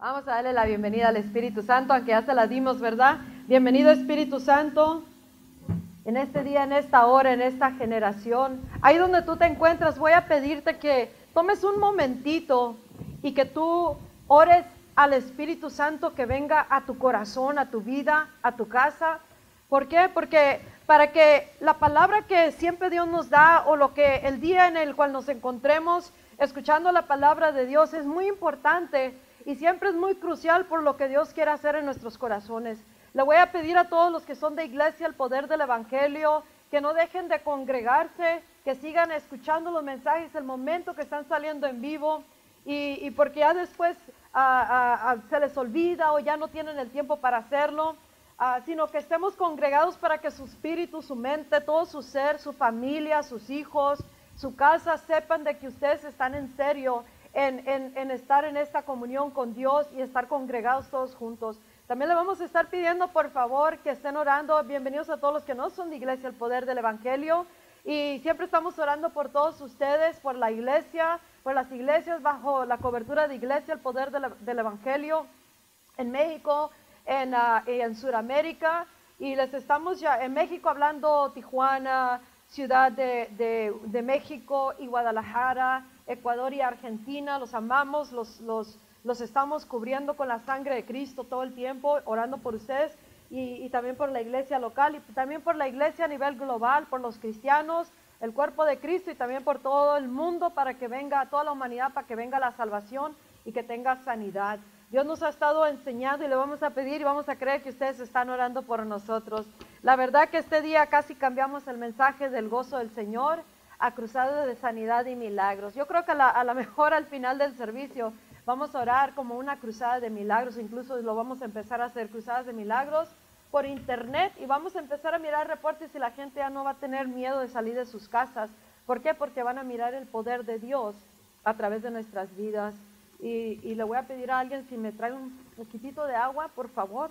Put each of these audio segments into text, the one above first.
Vamos a darle la bienvenida al Espíritu Santo, aunque ya se la dimos, ¿verdad? Bienvenido Espíritu Santo. En este día, en esta hora, en esta generación, ahí donde tú te encuentras, voy a pedirte que tomes un momentito y que tú ores al Espíritu Santo que venga a tu corazón, a tu vida, a tu casa. ¿Por qué? Porque para que la palabra que siempre Dios nos da o lo que el día en el cual nos encontremos escuchando la palabra de Dios es muy importante y siempre es muy crucial por lo que Dios quiere hacer en nuestros corazones. Le voy a pedir a todos los que son de iglesia el poder del Evangelio, que no dejen de congregarse, que sigan escuchando los mensajes el momento que están saliendo en vivo y, porque ya después se les olvida o ya no tienen el tiempo para hacerlo, sino que estemos congregados para que su espíritu, su mente, todo su ser, su familia, sus hijos, su casa sepan de que ustedes están en serio en, estar en esta comunión con Dios y estar congregados todos juntos. También le vamos a estar pidiendo, por favor, que estén orando. Bienvenidos a todos los que no son de iglesia, el poder del Evangelio. Y siempre estamos orando por todos ustedes, por la iglesia, por las iglesias bajo la cobertura de iglesia, el poder del, Evangelio en México, en, uh, en Sudamérica. Y les estamos ya en México hablando Tijuana, Ciudad de, de México y Guadalajara Ecuador y Argentina, los amamos, los, los, los, estamos cubriendo con la sangre de Cristo todo el tiempo, orando por ustedes y, también por la iglesia local y también por la iglesia a nivel global, por los cristianos, el cuerpo de Cristo y también por todo el mundo para que venga, toda la humanidad, para que venga la salvación y que tenga sanidad. Dios nos ha estado enseñando y le vamos a pedir y vamos a creer que ustedes están orando por nosotros. La verdad que este día casi cambiamos el mensaje del gozo del Señor a cruzadas de sanidad y milagros. Yo creo que a lo mejor al final del servicio vamos a orar como una cruzada de milagros, incluso lo vamos a empezar a hacer cruzadas de milagros por internet y vamos a empezar a mirar reportes y la gente ya no va a tener miedo de salir de sus casas. ¿Por qué? Porque van a mirar el poder de Dios a través de nuestras vidas. Y, y le voy a pedir a alguien si me trae un poquitito de agua, por favor.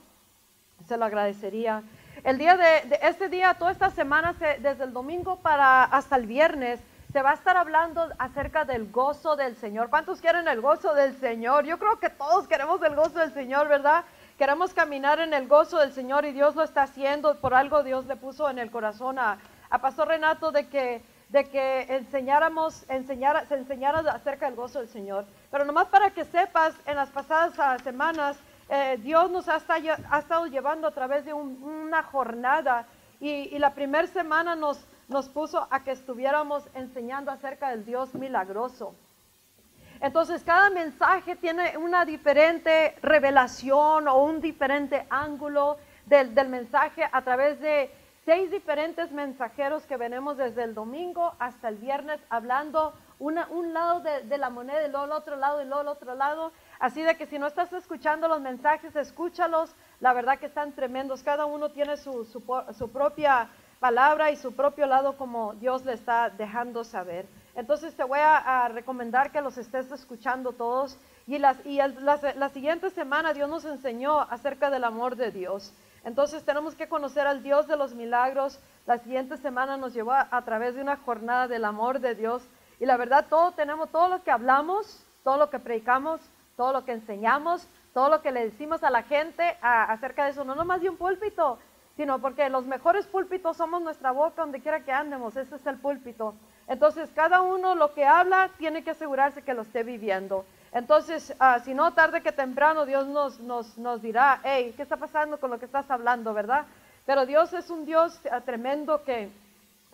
Se lo agradecería. El día de, este día, toda esta semana, desde el domingo para hasta el viernes, se va a estar hablando acerca del gozo del Señor. ¿Cuántos quieren el gozo del Señor? Yo creo que todos queremos el gozo del Señor, ¿verdad? Queremos caminar en el gozo del Señor y Dios lo está haciendo. Por algo Dios le puso en el corazón a, Pastor Renato de que, de que enseñáramos, enseñara, se enseñara acerca del gozo del Señor. Pero nomás para que sepas, en las pasadas ah, semanas eh, Dios nos ha, estado llevando a través de una jornada y, la primera semana nos, puso a que estuviéramos enseñando acerca del Dios milagroso. Entonces cada mensaje tiene una diferente revelación o un diferente ángulo del, mensaje a través de seis diferentes mensajeros que venimos desde el domingo hasta el viernes hablando un lado de, la moneda y luego el otro lado y luego el otro lado. Así de que si no estás escuchando los mensajes, escúchalos. La verdad que están tremendos. Cada uno tiene su, su, propia palabra y su propio lado como Dios le está dejando saber. Entonces te voy a, recomendar que los estés escuchando todos. Y, las, y la, siguiente semana Dios nos enseñó acerca del amor de Dios. Entonces tenemos que conocer al Dios de los milagros. La siguiente semana nos llevó a, a través de una jornada del amor de Dios. Y la verdad, todo tenemos, todo lo que hablamos, todo lo que predicamos, todo lo que enseñamos, todo lo que le decimos a la gente acerca de eso, no nomás de un púlpito, sino porque los mejores púlpitos somos nuestra boca donde quiera que andemos, ese es el púlpito. Entonces, cada uno lo que habla tiene que asegurarse que lo esté viviendo. Entonces, ah, si no, tarde que temprano, Dios nos, nos, nos dirá, hey, ¿qué está pasando con lo que estás hablando, verdad? Pero Dios es un Dios ah, tremendo que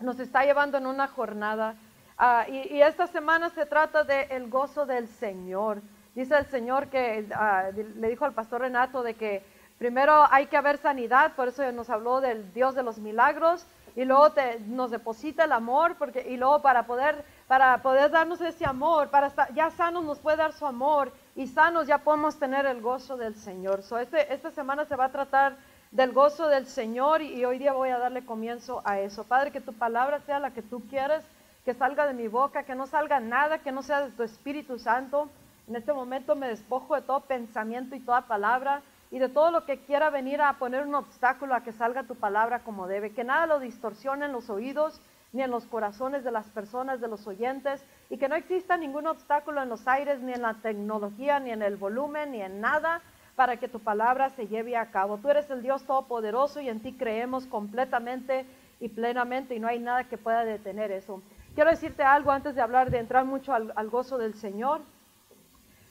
nos está llevando en una jornada. Ah, y, esta semana se trata del el gozo del Señor. Dice el Señor que ah, le dijo al pastor Renato de que primero hay que haber sanidad, por eso nos habló del Dios de los milagros, y luego nos deposita el amor, porque, y luego para poder, para poder darnos ese amor, para estar, ya sanos nos puede dar su amor, y sanos ya podemos tener el gozo del Señor. So, este, esta semana se va a tratar del gozo del Señor y, y hoy día voy a darle comienzo a eso. Padre, que tu palabra sea la que tú quieres, que salga de mi boca, que no salga nada, que no sea de tu Espíritu Santo. En este momento me despojo de todo pensamiento y toda palabra y de todo lo que quiera venir a poner un obstáculo a que salga tu palabra como debe. Que nada lo distorsione en los oídos, ni en los corazones de las personas, de los oyentes, y que no exista ningún obstáculo en los aires, ni en la tecnología, ni en el volumen, ni en nada, para que tu palabra se lleve a cabo. Tú eres el Dios Todopoderoso y en ti creemos completamente y plenamente y no hay nada que pueda detener eso. Quiero decirte algo antes de hablar, de entrar mucho al, gozo del Señor.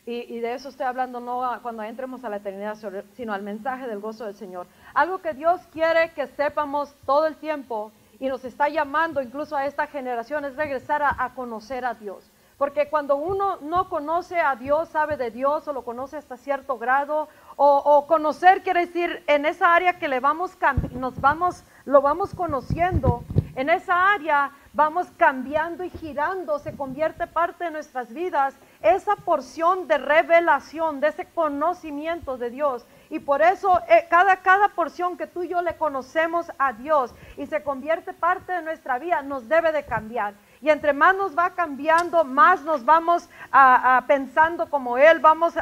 Y, de eso estoy hablando no cuando entremos a la eternidad, sino al mensaje del gozo del Señor. Algo que Dios quiere que sepamos todo el tiempo y nos está llamando incluso a esta generación es regresar a, conocer a Dios. Porque cuando uno no conoce a Dios, sabe de Dios o lo conoce hasta cierto grado, o, conocer quiere decir en esa área que le vamos, nos vamos, lo vamos conociendo, en esa área vamos cambiando y girando, se convierte parte de nuestras vidas, esa porción de revelación, de ese conocimiento de Dios. Y por eso eh, cada, cada porción que tú y yo le conocemos a Dios y se convierte parte de nuestra vida, nos debe de cambiar. Y entre más nos va cambiando, más nos vamos a, pensando como Él, vamos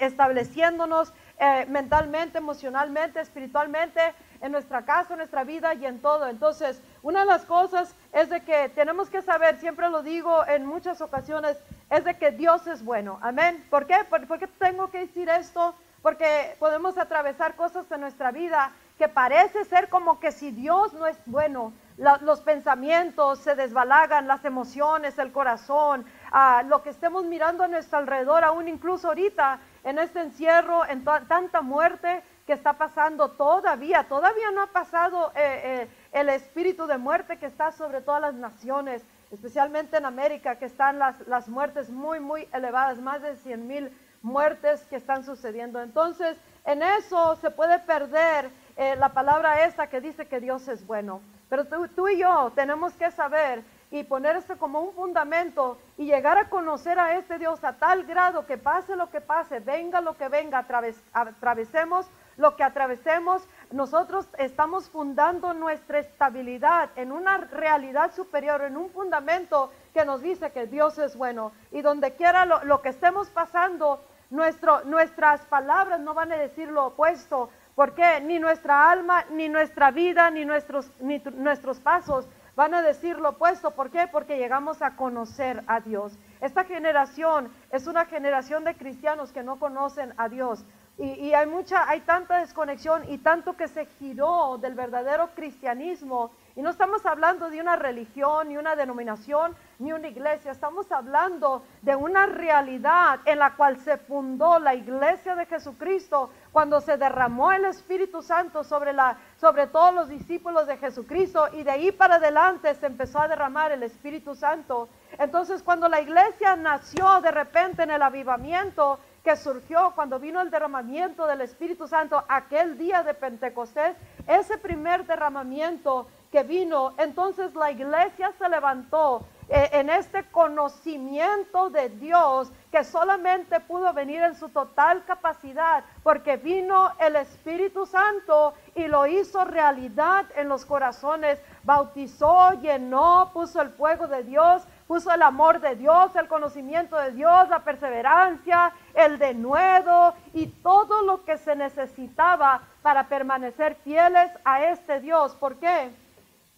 estableciéndonos eh, mentalmente, emocionalmente, espiritualmente, en nuestra casa, en nuestra vida y en todo. Entonces, una de las cosas es de que tenemos que saber, siempre lo digo en muchas ocasiones, es de que Dios es bueno. Amén. ¿Por qué? ¿Por, tengo que decir esto? Porque podemos atravesar cosas en nuestra vida que parece ser como que si Dios no es bueno, los pensamientos se desbalagan, las emociones, el corazón, ah, lo que estemos mirando a nuestro alrededor, aún incluso ahorita en este encierro, en tanta muerte, que está pasando todavía, todavía no ha pasado eh, eh, el espíritu de muerte que está sobre todas las naciones, especialmente en América, que están las, las muertes muy, muy elevadas, más de 100 mil muertes que están sucediendo. Entonces, en eso se puede perder eh, la palabra esa que dice que Dios es bueno. Pero tú, tú, y yo tenemos que saber y poner esto como un fundamento y llegar a conocer a este Dios a tal grado que pase lo que pase, venga lo que venga, atravesemos lo que atravesemos, nosotros estamos fundando nuestra estabilidad en una realidad superior, en un fundamento que nos dice que Dios es bueno. Y donde quiera lo, que estemos pasando, nuestro, nuestras palabras no van a decir lo opuesto, porque ni nuestra alma, ni nuestra vida, ni nuestros, ni nuestros pasos van a decir lo opuesto. ¿Por qué? Porque llegamos a conocer a Dios. Esta generación es una generación de cristianos que no conocen a Dios. Y, hay mucha, hay tanta desconexión y tanto que se giró del verdadero cristianismo. Y no estamos hablando de una religión, ni una denominación, ni una iglesia. Estamos hablando de una realidad en la cual se fundó la iglesia de Jesucristo cuando se derramó el Espíritu Santo sobre, la, sobre todos los discípulos de Jesucristo. Y de ahí para adelante se empezó a derramar el Espíritu Santo. Entonces cuando la iglesia nació de repente en el avivamiento, surgió cuando vino el derramamiento del Espíritu Santo aquel día de Pentecostés, ese primer derramamiento que vino, entonces la iglesia se levantó eh, en este conocimiento de Dios que solamente pudo venir en su total capacidad porque vino el Espíritu Santo y lo hizo realidad en los corazones, bautizó, llenó, puso el fuego de Dios puso el amor de Dios, el conocimiento de Dios, la perseverancia, el denuedo y todo lo que se necesitaba para permanecer fieles a este Dios. ¿Por qué?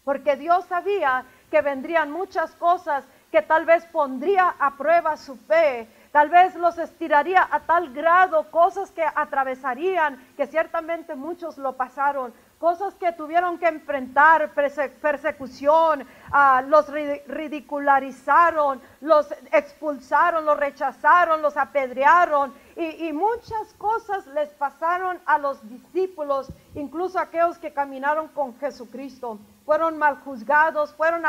Porque Dios sabía que vendrían muchas cosas que tal vez pondría a prueba su fe, tal vez los estiraría a tal grado, cosas que atravesarían, que ciertamente muchos lo pasaron, cosas que tuvieron que enfrentar, persecución, ah, los ridicularizaron, los expulsaron, los rechazaron, los apedrearon y, muchas cosas les pasaron a los discípulos, incluso aquellos que caminaron con Jesucristo. Fueron mal juzgados, fueron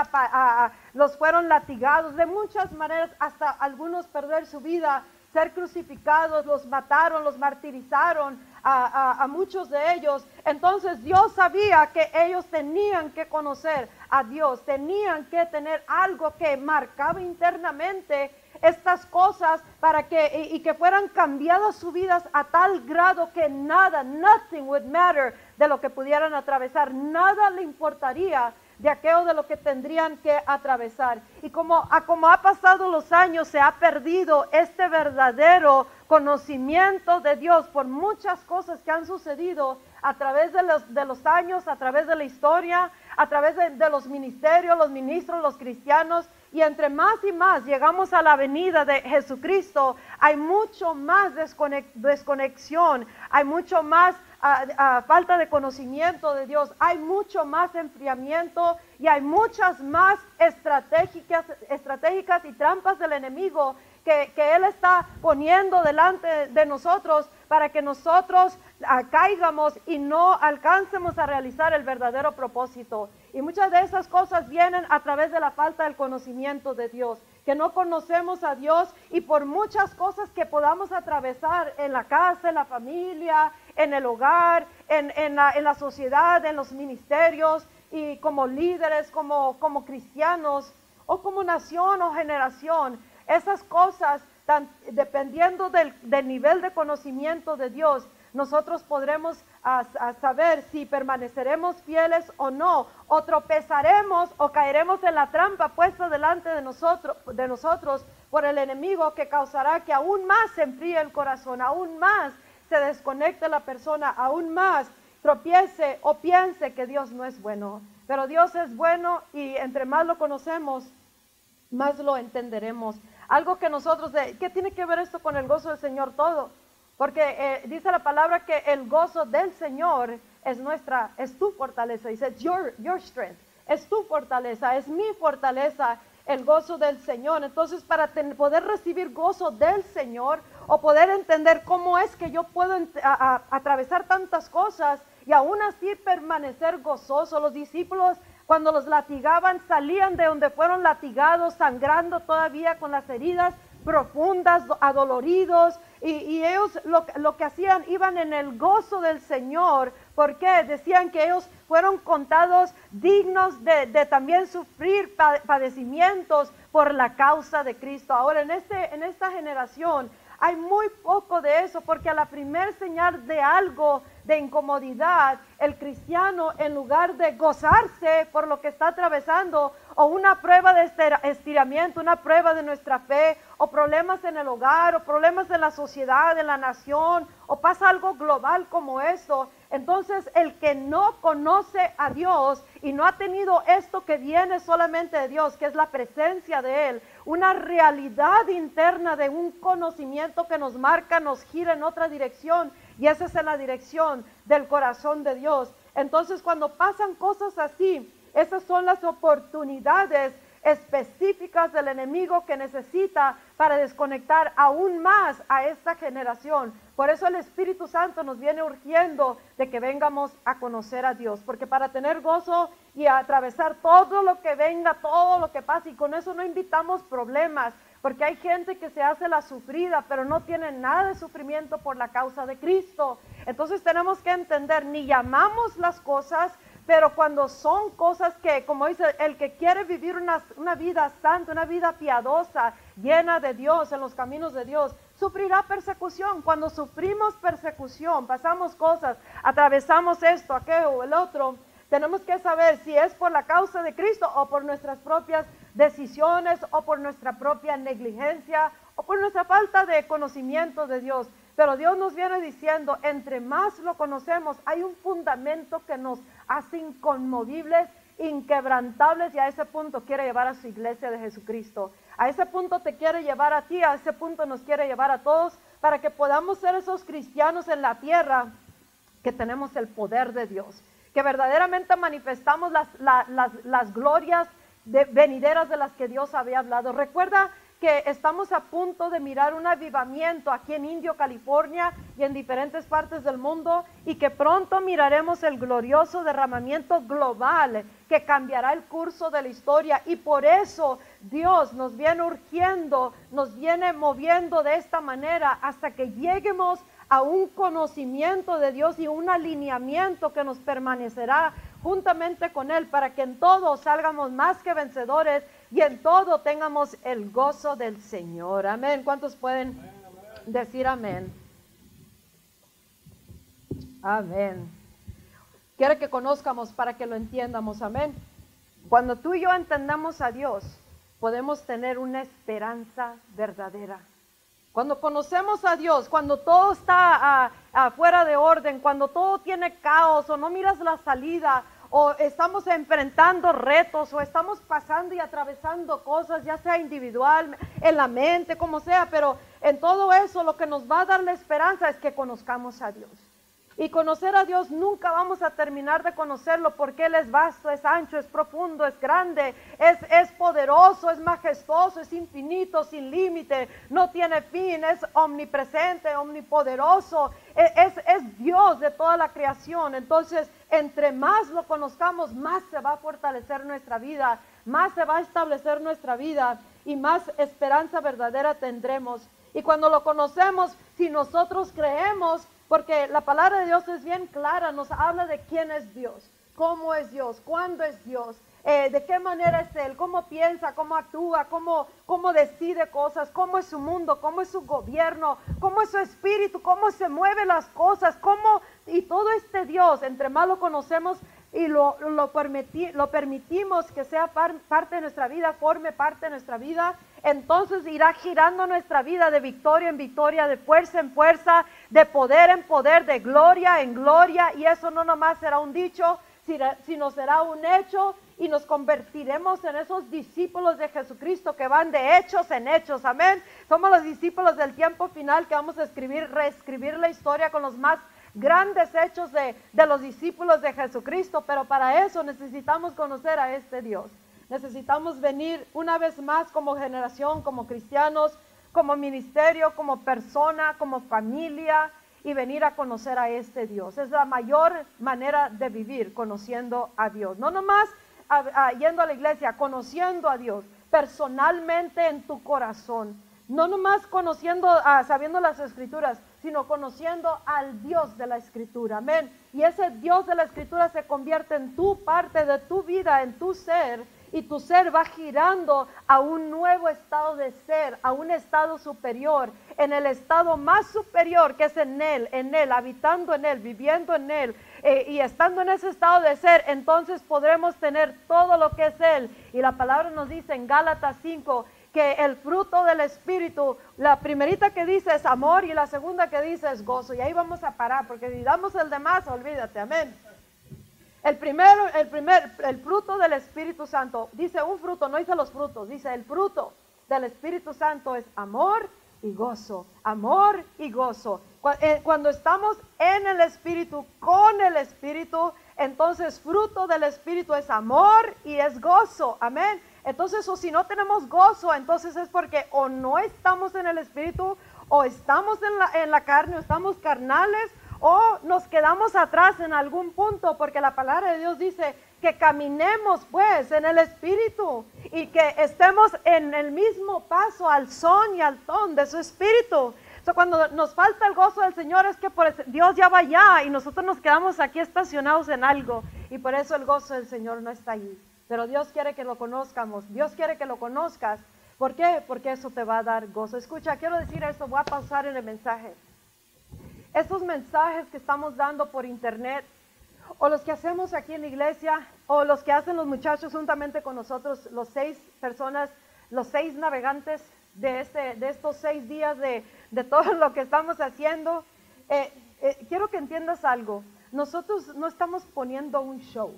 los fueron latigados de muchas maneras, hasta algunos perder su vida ser crucificados, los mataron, los martirizaron a, muchos de ellos. Entonces Dios sabía que ellos tenían que conocer a Dios, tenían que tener algo que marcaba internamente estas cosas para que y, que fueran cambiadas sus vidas a tal grado que nada, nothing would matter de lo que pudieran atravesar, nada le importaría de aquello de lo que tendrían que atravesar. Y como, a, como ha pasado los años, se ha perdido este verdadero conocimiento de Dios por muchas cosas que han sucedido a través de los, de los años, a través de la historia, a través de, de los ministerios, los ministros, los cristianos. Y entre más y más llegamos a la venida de Jesucristo, hay mucho más desconexión, hay mucho más a, falta de conocimiento de Dios, hay mucho más enfriamiento y hay muchas más estratégicas, estratégicas y trampas del enemigo que, Él está poniendo delante de nosotros para que nosotros ah, caigamos y no alcancemos a realizar el verdadero propósito. Y muchas de esas cosas vienen a través de la falta del conocimiento de Dios que no conocemos a Dios y por muchas cosas que podamos atravesar en la casa, en la familia, en el hogar, en, la, sociedad, en los ministerios y como líderes, como, como cristianos o como nación o generación. Esas cosas, dependiendo del, del nivel de conocimiento de Dios, nosotros podremos a, saber si permaneceremos fieles o no, o tropezaremos o caeremos en la trampa puesta delante de nosotros, de nosotros por el enemigo que causará que aún más se enfríe el corazón, aún más se desconecte la persona, aún más tropiece o piense que Dios no es bueno. Pero Dios es bueno y entre más lo conocemos, más lo entenderemos. Algo que nosotros, de, ¿qué tiene que ver esto con el gozo del Señor todo? Porque eh, dice la palabra que el gozo del Señor es nuestra, es tu fortaleza. Dice, your, your strength. Es tu fortaleza, es mi fortaleza el gozo del Señor. Entonces, para poder recibir gozo del Señor o poder entender cómo es que yo puedo atravesar tantas cosas y aún así permanecer gozoso, los discípulos cuando los latigaban salían de donde fueron latigados, sangrando todavía con las heridas profundas, adoloridos, y, ellos lo, que hacían, iban en el gozo del Señor. Porque Decían que ellos fueron contados dignos de, también sufrir padecimientos por la causa de Cristo. Ahora, en, este, en esta generación hay muy poco de eso, porque a la primer señal de algo de incomodidad, el cristiano, en lugar de gozarse por lo que está atravesando, o una prueba de estiramiento, una prueba de nuestra fe, o problemas en el hogar, o problemas de la sociedad, de la nación, o pasa algo global como eso, entonces el que no conoce a Dios y no ha tenido esto que viene solamente de Dios, que es la presencia de Él, una realidad interna de un conocimiento que nos marca, nos gira en otra dirección, y esa es la dirección del corazón de Dios. Entonces cuando pasan cosas así, esas son las oportunidades específicas del enemigo que necesita para desconectar aún más a esta generación. Por eso el Espíritu Santo nos viene urgiendo de que vengamos a conocer a Dios, porque para tener gozo y atravesar todo lo que venga, todo lo que pase, y con eso no invitamos problemas, porque hay gente que se hace la sufrida, pero no tiene nada de sufrimiento por la causa de Cristo. Entonces tenemos que entender, ni llamamos las cosas, pero cuando son cosas que, como dice, el que quiere vivir una, vida santa, una vida piadosa, llena de Dios, en los caminos de Dios, sufrirá persecución. Cuando sufrimos persecución, pasamos cosas, atravesamos esto, aquello el otro, tenemos que saber si es por la causa de Cristo o por nuestras propias decisiones o por nuestra propia negligencia o por nuestra falta de conocimiento de Dios. Pero Dios nos viene diciendo, entre más lo conocemos, hay un fundamento que nos hace inconmovibles, inquebrantables y a ese punto quiere llevar a su iglesia de Jesucristo. A ese punto te quiere llevar a ti, a ese punto nos quiere llevar a todos para que podamos ser esos cristianos en la tierra que tenemos el poder de Dios que verdaderamente manifestamos las, glorias de, venideras de las que Dios había hablado. Recuerda que estamos a punto de mirar un avivamiento aquí en Indio, California y en diferentes partes del mundo y que pronto miraremos el glorioso derramamiento global que cambiará el curso de la historia. Y por eso Dios nos viene urgiendo, nos viene moviendo de esta manera hasta que lleguemos a un conocimiento de Dios y un alineamiento que nos permanecerá juntamente con Él para que en todo salgamos más que vencedores y en todo tengamos el gozo del Señor. Amén. ¿Cuántos pueden decir amén? Amén. Quiere que conozcamos para que lo entiendamos. Amén. Cuando tú y yo entendemos a Dios, podemos tener una esperanza verdadera. Cuando conocemos a Dios, cuando todo está uh, fuera de orden, cuando todo tiene caos o no miras la salida o estamos enfrentando retos o estamos pasando y atravesando cosas, ya sea individual, en la mente, como sea, pero en todo eso lo que nos va a dar la esperanza es que conozcamos a Dios. Y conocer a Dios nunca vamos a terminar de conocerlo porque Él es vasto, es ancho, es profundo, es grande, es, es poderoso, es majestuoso, es infinito, sin límite, no tiene fin, es omnipresente, omnipoderoso, e, es, es Dios de toda la creación. Entonces, entre más lo conozcamos, más se va a fortalecer nuestra vida, más se va a establecer nuestra vida y más esperanza verdadera tendremos. Y cuando lo conocemos, si nosotros creemos, porque la palabra de Dios es bien clara, nos habla de quién es Dios, cómo es Dios, cuándo es Dios, eh, de qué manera es Él, cómo piensa, cómo actúa, cómo, cómo decide cosas, cómo es su mundo, cómo es su gobierno, cómo es su espíritu, cómo se mueven las cosas, cómo, y todo este Dios, entre más lo conocemos y lo, lo, lo permitimos que sea parte de nuestra vida, forme parte de nuestra vida, entonces irá girando nuestra vida de victoria en victoria, de fuerza en fuerza, de poder en poder, de gloria en gloria. Y eso no nomás será un dicho, sino será un hecho y nos convertiremos en esos discípulos de Jesucristo que van de hechos en hechos. Amén. Somos los discípulos del tiempo final que vamos a escribir, reescribir la historia con los más grandes hechos de, de los discípulos de Jesucristo. Pero para eso necesitamos conocer a este Dios. Necesitamos venir una vez más como generación, como cristianos, como ministerio, como persona, como familia y venir a conocer a este Dios. Es la mayor manera de vivir, conociendo a Dios. No nomás yendo a la iglesia, conociendo a Dios personalmente en tu corazón. No nomás conociendo, ah, sabiendo las escrituras, sino conociendo al Dios de la escritura. Amén. Y ese Dios de la escritura se convierte en tu parte de tu vida, en tu ser y tu ser va girando a un nuevo estado de ser, a un estado superior, en el estado más superior que es en Él, en Él, habitando en Él, viviendo en Él eh, y estando en ese estado de ser, entonces podremos tener todo lo que es Él. Y la palabra nos dice en Gálatas 5 que el fruto del Espíritu, la primerita que dice es amor y la segunda que dice es gozo. Y ahí vamos a parar, porque si damos el demás, olvídate, amén. El primero, el primer, el fruto del Espíritu Santo, dice un fruto, no dice los frutos, dice el fruto del Espíritu Santo es amor y gozo, amor y gozo. Eh, cuando estamos en el Espíritu, con el Espíritu, entonces fruto del Espíritu es amor y es gozo, amén. Entonces, o si no tenemos gozo, entonces es porque o no estamos en el Espíritu, o estamos en la, en la carne, o estamos carnales, o nos quedamos atrás en algún punto, porque la palabra de Dios dice que caminemos pues en el Espíritu y que estemos en el mismo paso al son y al ton de su Espíritu. cuando nos falta el gozo del Señor es que por Dios ya va allá y nosotros nos quedamos aquí estacionados en algo y por eso el gozo del Señor no está ahí. Pero Dios quiere que lo conozcamos, Dios quiere que lo conozcas. ¿Por qué? Porque eso te va a dar gozo. Escucha, quiero decir esto, voy a pasar en el mensaje. Estos mensajes que estamos dando por internet, o los que hacemos aquí en la iglesia, o los que hacen los muchachos juntamente con nosotros, los seis personas, los seis navegantes de, este, de estos seis días de, todo lo que estamos haciendo, eh, eh, quiero que entiendas algo. Nosotros no estamos poniendo un show,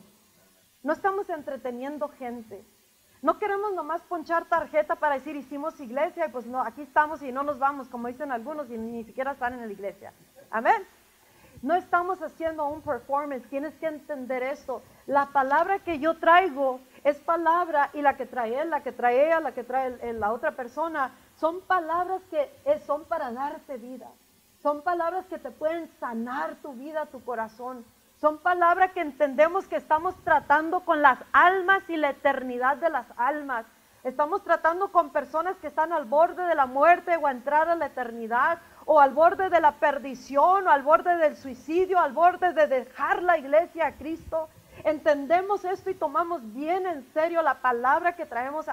no estamos entreteniendo gente. No queremos nomás ponchar tarjeta para decir hicimos iglesia y pues no, aquí estamos y no nos vamos, como dicen algunos, y ni siquiera están en la iglesia. Amén. No estamos haciendo un performance, tienes que entender esto. La palabra que yo traigo es palabra y la que trae él, la que trae ella, la que trae la otra persona, son palabras que son para darte vida. Son palabras que te pueden sanar tu vida, tu corazón. Son palabras que entendemos que estamos tratando con las almas y la eternidad de las almas. Estamos tratando con personas que están al borde de la muerte o a entrar a la eternidad o al borde de la perdición o al borde del suicidio, al borde de dejar la iglesia a Cristo. Entendemos esto y tomamos bien en serio la palabra que traemos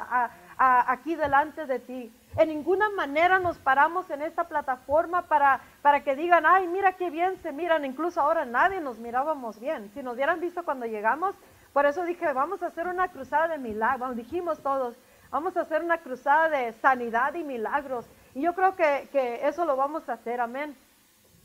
aquí delante de ti. En ninguna manera nos paramos en esta plataforma para, para que digan, ay, mira qué bien se miran. Incluso ahora nadie nos mirábamos bien. Si nos hubieran visto cuando llegamos, Por eso dije, vamos a hacer una cruzada de milagros. Dijimos todos, vamos a hacer una cruzada de sanidad y milagros. Y yo creo que, que eso lo vamos a hacer, amén.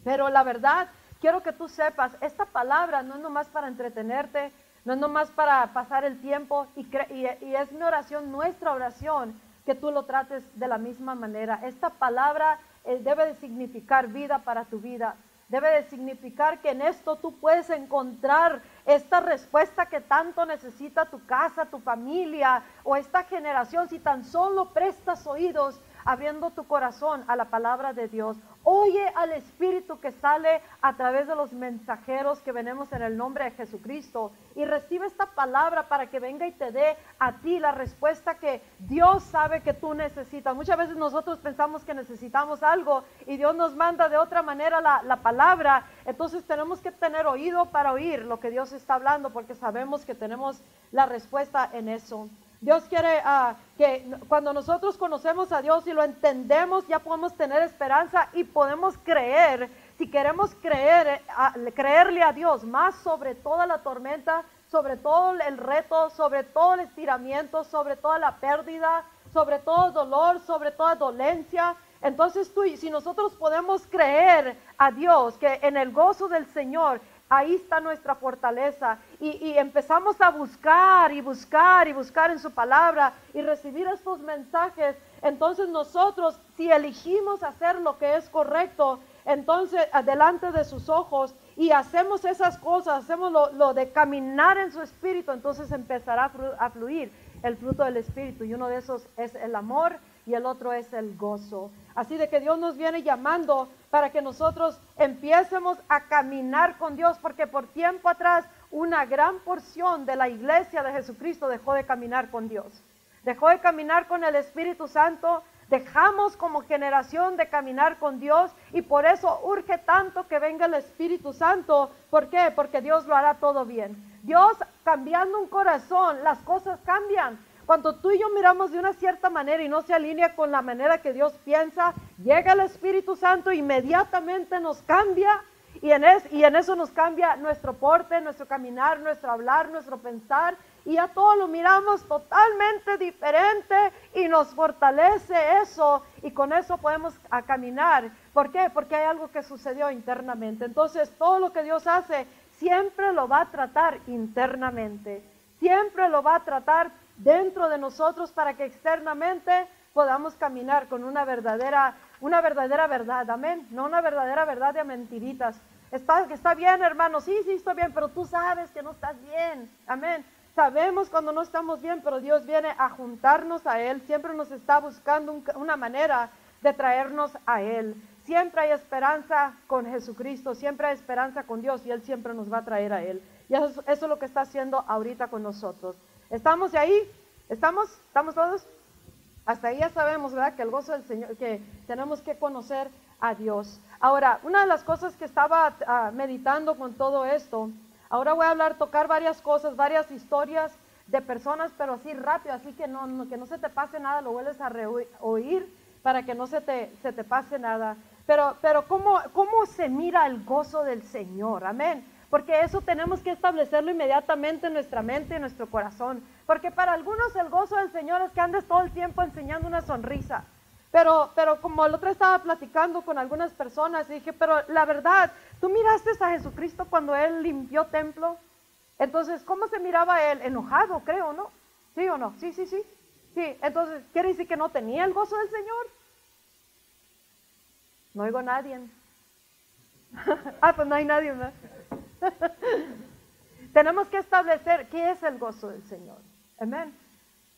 Pero la verdad, quiero que tú sepas, esta palabra no es nomás para entretenerte, no es nomás para pasar el tiempo y, y, es mi oración, nuestra oración, que tú lo trates de la misma manera. Esta palabra eh, debe de significar vida para tu vida. Debe de significar que en esto tú puedes encontrar esta respuesta que tanto necesita tu casa, tu familia o esta generación si tan solo prestas oídos abriendo tu corazón a la palabra de Dios. Oye al Espíritu que sale a través de los mensajeros que venimos en el nombre de Jesucristo y recibe esta palabra para que venga y te dé a ti la respuesta que Dios sabe que tú necesitas. Muchas veces nosotros pensamos que necesitamos algo y Dios nos manda de otra manera la, la palabra. Entonces tenemos que tener oído para oír lo que Dios está hablando porque sabemos que tenemos la respuesta en eso. Dios quiere uh, que cuando nosotros conocemos a Dios y lo entendemos, ya podemos tener esperanza y podemos creer. Si queremos creer, creerle a Dios más sobre toda la tormenta, sobre todo el reto, sobre todo el estiramiento, sobre toda la pérdida, sobre todo dolor, sobre toda dolencia. Entonces tú, si nosotros podemos creer a Dios que en el gozo del Señor Ahí está nuestra fortaleza. Y, empezamos a buscar y buscar y buscar en su palabra y recibir estos mensajes. Entonces nosotros, si elegimos hacer lo que es correcto, entonces adelante de sus ojos y hacemos esas cosas, hacemos lo, de caminar en su espíritu, entonces empezará a fluir el fruto del espíritu. Y uno de esos es el amor y el otro es el gozo. Así de que Dios nos viene llamando para que nosotros empiecemos a caminar con Dios, porque por tiempo atrás una gran porción de la iglesia de Jesucristo dejó de caminar con Dios. Dejó de caminar con el Espíritu Santo, dejamos como generación de caminar con Dios y por eso urge tanto que venga el Espíritu Santo. ¿Por qué? Porque Dios lo hará todo bien. Dios cambiando un corazón, las cosas cambian. Cuando tú y yo miramos de una cierta manera y no se alinea con la manera que Dios piensa, llega el Espíritu Santo, inmediatamente nos cambia y en, eso nos cambia nuestro porte, nuestro caminar, nuestro hablar, nuestro pensar y ya todo lo miramos totalmente diferente y nos fortalece eso y con eso podemos a caminar. ¿Por qué? Porque hay algo que sucedió internamente. Entonces todo lo que Dios hace siempre lo va a tratar internamente, siempre lo va a tratar dentro de nosotros para que externamente podamos caminar con una verdadera, una verdadera verdad, amén, no una verdadera verdad de mentiritas. Está, está bien, hermano, sí, sí, está bien, pero tú sabes que no estás bien, amén. Sabemos cuando no estamos bien, pero Dios viene a juntarnos a Él, siempre nos está buscando una manera de traernos a Él. Siempre hay esperanza con Jesucristo, siempre hay esperanza con Dios y Él siempre nos va a traer a Él. Y eso es lo que está haciendo ahorita con nosotros. ¿Estamos de ahí? ¿Estamos? ¿Estamos todos? Hasta ahí ya sabemos, ¿verdad? Que el gozo del Señor, que tenemos que conocer a Dios. Ahora, una de las cosas que estaba ah, meditando con todo esto, ahora voy a hablar, tocar varias cosas, varias historias de personas, pero así rápido, así que no, que no se te pase nada, lo vuelves a oír para que no se te, se te pase nada. Pero, pero ¿cómo, ¿cómo se mira el gozo del Señor? Amén porque eso tenemos que establecerlo inmediatamente en nuestra mente y en nuestro corazón. Porque para algunos el gozo del Señor es que andes todo el tiempo enseñando una sonrisa. Pero, pero como el otro estaba platicando con algunas personas, dije, pero la verdad, ¿tú miraste a Jesucristo cuando Él limpió templo? Entonces, ¿cómo se miraba Él? Enojado, creo, ¿no? ¿Sí o no? Sí, sí, sí. Sí, entonces, ¿quiere decir que no tenía el gozo del Señor? No oigo a nadie. ah, pues no hay nadie, ¿no? Tenemos que establecer qué es el gozo del Señor. Amén.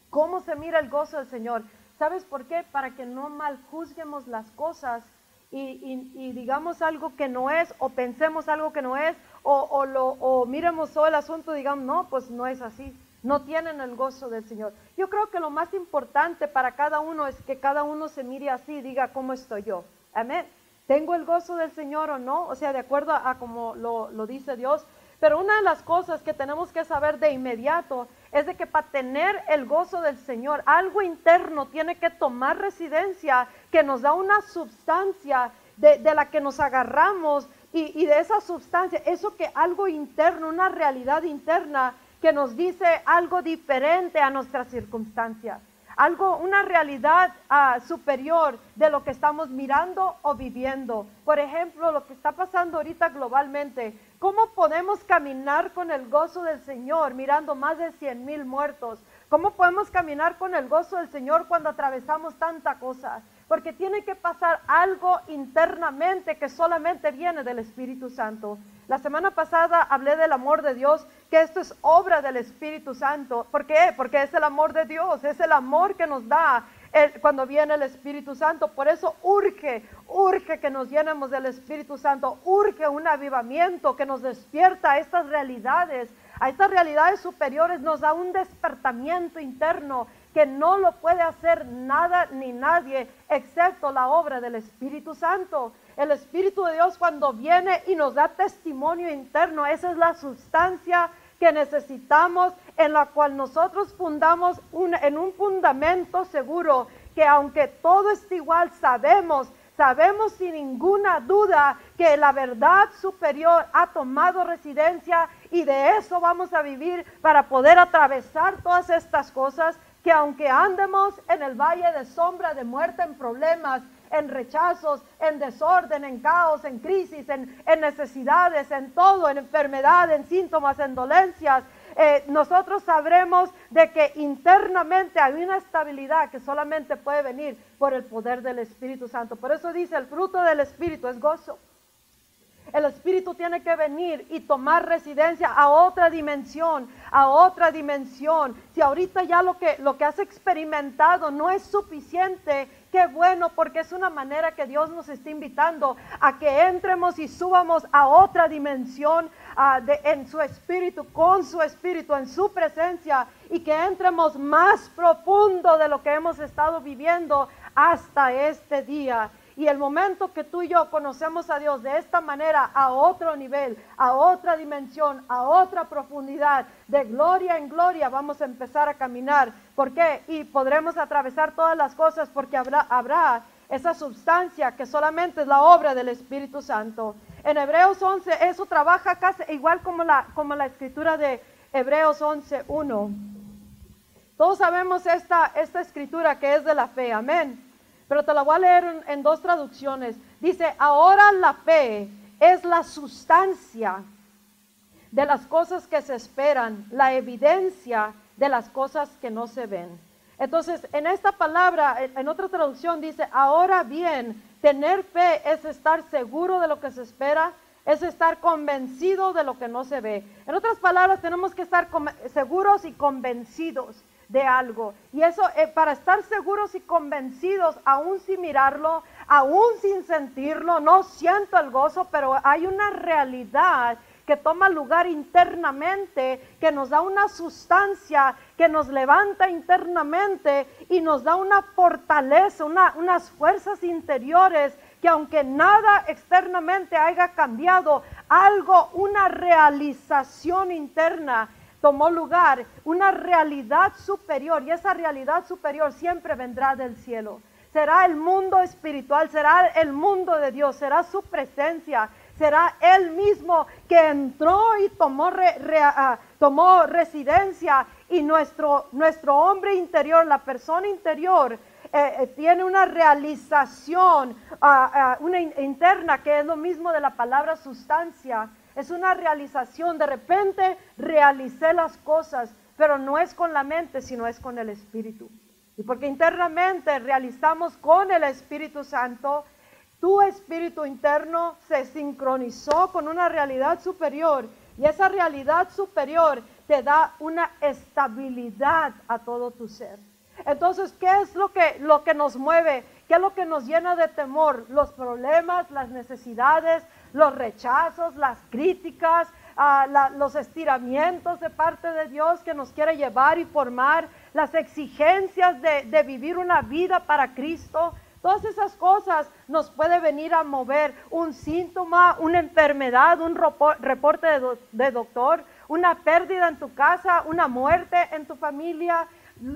¿Cómo se mira el gozo del Señor? ¿Sabes por qué? Para que no mal juzguemos las cosas y, digamos algo que no es, o pensemos algo que no es, o, o miremos todo el asunto y digamos, no, pues no es así. No tienen el gozo del Señor. Yo creo que lo más importante para cada uno es que cada uno se mire así y diga, ¿cómo estoy yo? Amén. ¿Tengo el gozo del Señor o no? O sea, de acuerdo a, como lo, dice Dios. Pero una de las cosas que tenemos que saber de inmediato es de que para tener el gozo del Señor, algo interno tiene que tomar residencia que nos da una sustancia de, de la que nos agarramos y, y, de esa sustancia, eso que algo interno, una realidad interna que nos dice algo diferente a nuestras circunstancias algo, una realidad ah, superior de lo que estamos mirando o viviendo. Por ejemplo, lo que está pasando ahorita globalmente. ¿Cómo podemos caminar con el gozo del Señor mirando más de 100 mil muertos? ¿Cómo podemos caminar con el gozo del Señor cuando atravesamos tanta cosa? Porque tiene que pasar algo internamente que solamente viene del Espíritu Santo. La semana pasada hablé del amor de Dios, que esto es obra del Espíritu Santo. ¿Por qué? Porque es el amor de Dios, es el amor que nos da cuando viene el Espíritu Santo. Por eso urge, urge que nos llenemos del Espíritu Santo, urge un avivamiento que nos despierta a estas realidades, a estas realidades superiores, nos da un despertamiento interno que no lo puede hacer nada ni nadie excepto la obra del Espíritu Santo. El Espíritu de Dios cuando viene y nos da testimonio interno, esa es la sustancia que necesitamos en la cual nosotros fundamos en un fundamento seguro que aunque todo esté igual, sabemos, sabemos sin ninguna duda que la verdad superior ha tomado residencia y de eso vamos a vivir para poder atravesar todas estas cosas que aunque andemos en el valle de sombra de muerte, en problemas, en rechazos, en desorden, en caos, en crisis, en, necesidades, en todo, en enfermedad, en síntomas, en dolencias, eh, nosotros sabremos de que internamente hay una estabilidad que solamente puede venir por el poder del Espíritu Santo. Por eso dice, el fruto del Espíritu es gozo. El Espíritu tiene que venir y tomar residencia a otra dimensión, a otra dimensión. Si ahorita ya lo que, lo que has experimentado no es suficiente, qué bueno, porque es una manera que Dios nos está invitando a que entremos y subamos a otra dimensión de, en su espíritu, con su espíritu, en su presencia, y que entremos más profundo de lo que hemos estado viviendo hasta este día. Y el momento que tú y yo conocemos a Dios de esta manera, a otro nivel, a otra dimensión, a otra profundidad, de gloria en gloria, vamos a empezar a caminar. ¿Por qué? Y podremos atravesar todas las cosas porque habrá, habrá esa sustancia que solamente es la obra del Espíritu Santo. En Hebreos 11, eso trabaja casi igual como la, como la escritura de Hebreos 11, 1. Todos sabemos esta, esta escritura que es de la fe, amén. Pero te la voy a leer en, dos traducciones. Dice, ahora la fe es la sustancia de las cosas que se esperan, la evidencia de las cosas que no se ven. Entonces, en esta palabra, en otra traducción dice, ahora bien, tener fe es estar seguro de lo que se espera, es estar convencido de lo que no se ve. En otras palabras, tenemos que estar seguros y convencidos de algo. Y eso, eh, para estar seguros y convencidos, aún sin mirarlo, aún sin sentirlo, no siento el gozo, pero hay una realidad que toma lugar internamente, que nos da una sustancia, que nos levanta internamente y nos da una fortaleza, unas fuerzas interiores que aunque nada externamente haya cambiado, algo, una realización interna tomó lugar una realidad superior y esa realidad superior siempre vendrá del cielo. Será el mundo espiritual, será el mundo de Dios, será su presencia, será Él mismo que entró y tomó, ah, tomó residencia y nuestro, nuestro hombre interior, la persona interior, eh, eh, tiene una realización ah, una interna que es lo mismo de la palabra sustancia es una realización. De repente realicé las cosas, pero no es con la mente, sino es con el Espíritu. Y porque internamente realizamos con el Espíritu Santo, tu espíritu interno se sincronizó con una realidad superior y esa realidad superior te da una estabilidad a todo tu ser. Entonces, ¿qué es lo que, lo que nos mueve? ¿Qué es lo que nos llena de temor? Los problemas, las necesidades, los rechazos, las críticas, ah, los estiramientos de parte de Dios que nos quiere llevar y formar, las exigencias de, vivir una vida para Cristo. Todas esas cosas nos puede venir a mover un síntoma, una enfermedad, un reporte de, doctor, una pérdida en tu casa, una muerte en tu familia.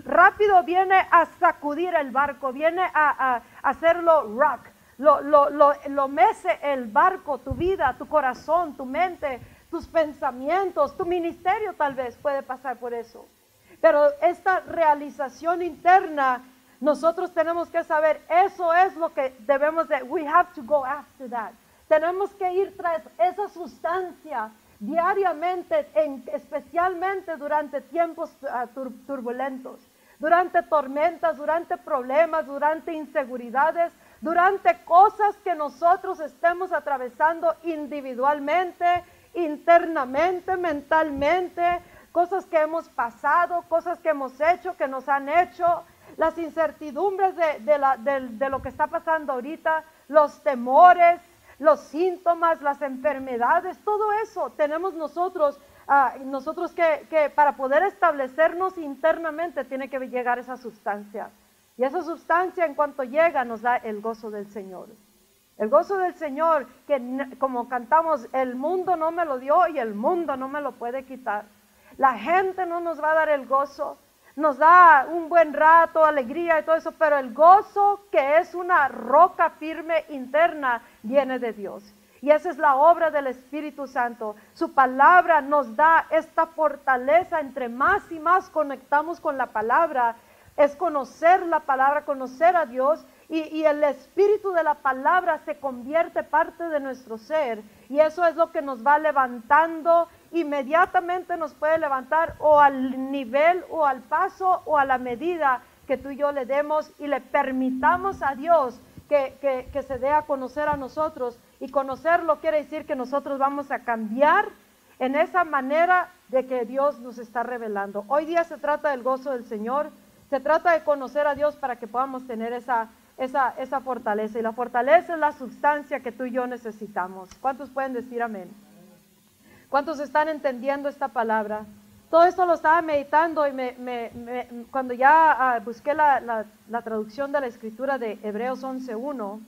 Rápido viene a sacudir el barco, viene a hacerlo rock, lo, lo, lo, lo mece el barco, tu vida, tu corazón, tu mente, tus pensamientos, tu ministerio tal vez puede pasar por eso. Pero esta realización interna, nosotros tenemos que saber, eso es lo que debemos de, we have to go after that. Tenemos que ir tras esa sustancia diariamente, en, especialmente durante tiempos uh, tur turbulentos, durante tormentas, durante problemas, durante inseguridades, durante cosas que nosotros estemos atravesando individualmente, internamente, mentalmente, cosas que hemos pasado, cosas que hemos hecho, que nos han hecho, las incertidumbres de, lo que está pasando ahorita, los temores, los síntomas, las enfermedades, todo eso tenemos nosotros, ah, nosotros que, que, para poder establecernos internamente tiene que llegar esa sustancia. Y esa sustancia en cuanto llega nos da el gozo del Señor. El gozo del Señor, que como cantamos, el mundo no me lo dio y el mundo no me lo puede quitar. La gente no nos va a dar el gozo, nos da un buen rato, alegría y todo eso, pero el gozo que es una roca firme interna viene de Dios. Y esa es la obra del Espíritu Santo. Su palabra nos da esta fortaleza. Entre más y más conectamos con la palabra, es conocer la palabra, conocer a Dios. Y, y, el espíritu de la palabra se convierte parte de nuestro ser. Y eso es lo que nos va levantando inmediatamente nos puede levantar o al nivel o al paso o a la medida que tú y yo le demos y le permitamos a Dios que, se dé a conocer a nosotros. Y conocerlo quiere decir que nosotros vamos a cambiar en esa manera de que Dios nos está revelando. Hoy día se trata del gozo del Señor, se trata de conocer a Dios para que podamos tener esa, esa, esa fortaleza. Y la fortaleza es la sustancia que tú y yo necesitamos. ¿Cuántos pueden decir amén? ¿Cuántos están entendiendo esta palabra? Todo esto lo estaba meditando y me, cuando ya ah, busqué la, traducción de la escritura de Hebreos 11.1,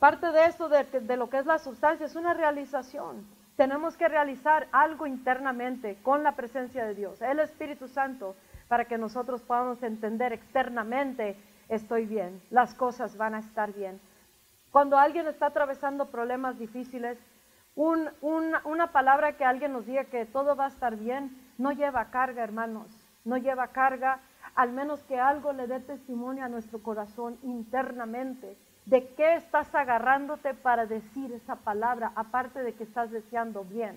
parte de esto de, de lo que es la sustancia es una realización. Tenemos que realizar algo internamente con la presencia de Dios, el Espíritu Santo, para que nosotros podamos entender externamente, estoy bien, las cosas van a estar bien. Cuando alguien está atravesando problemas difíciles, una palabra que alguien nos diga que todo va a estar bien, no lleva carga, hermanos, no lleva carga, al menos que algo le dé testimonio a nuestro corazón internamente de qué estás agarrándote para decir esa palabra, aparte de que estás deseando bien.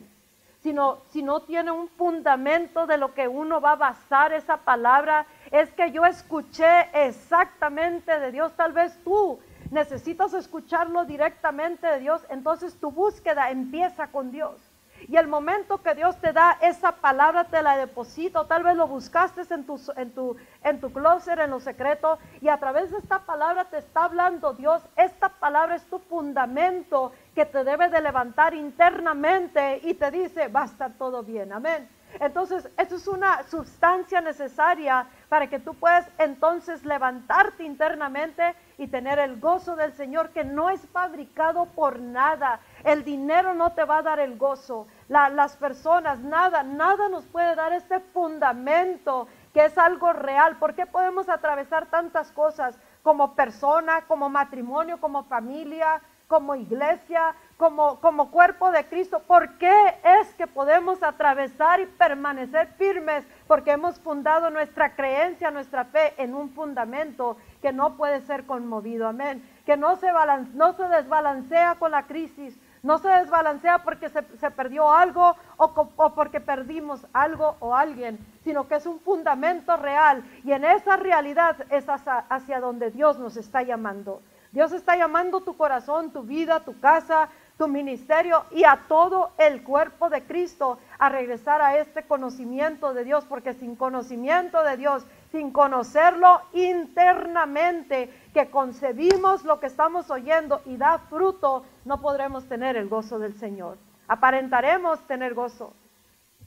Sino, si no tiene un fundamento de lo que uno va a basar esa palabra, es que yo escuché exactamente de Dios, tal vez tú necesitas escucharlo directamente de Dios, entonces tu búsqueda empieza con Dios. Y el momento que Dios te da esa palabra, te la deposita, tal vez lo buscaste en tu, en, tu, en tu closet, en lo secreto, y a través de esta palabra te está hablando Dios. Esta palabra es tu fundamento que te debe de levantar internamente y te dice, va a estar todo bien, amén. Entonces, eso es una sustancia necesaria para que tú puedas entonces levantarte internamente y tener el gozo del Señor que no es fabricado por nada. El dinero no te va a dar el gozo. Las personas, nada, nada nos puede dar este fundamento que es algo real. ¿Por qué podemos atravesar tantas cosas como persona, como matrimonio, como familia, como iglesia, como, como cuerpo de Cristo. ¿Por qué es que podemos atravesar y permanecer firmes? Porque hemos fundado nuestra creencia, nuestra fe en un fundamento que no puede ser conmovido. Amén. Que no se, no se desbalancea con la crisis. No se desbalancea porque se, se perdió algo o, o, porque perdimos algo o alguien, sino que es un fundamento real. Y en esa realidad es hacia, hacia donde Dios nos está llamando. Dios está llamando tu corazón, tu vida, tu casa, tu ministerio y a todo el cuerpo de Cristo a regresar a este conocimiento de Dios, porque sin conocimiento de Dios, sin conocerlo internamente, que concebimos lo que estamos oyendo y da fruto, no podremos tener el gozo del Señor. Aparentaremos tener gozo,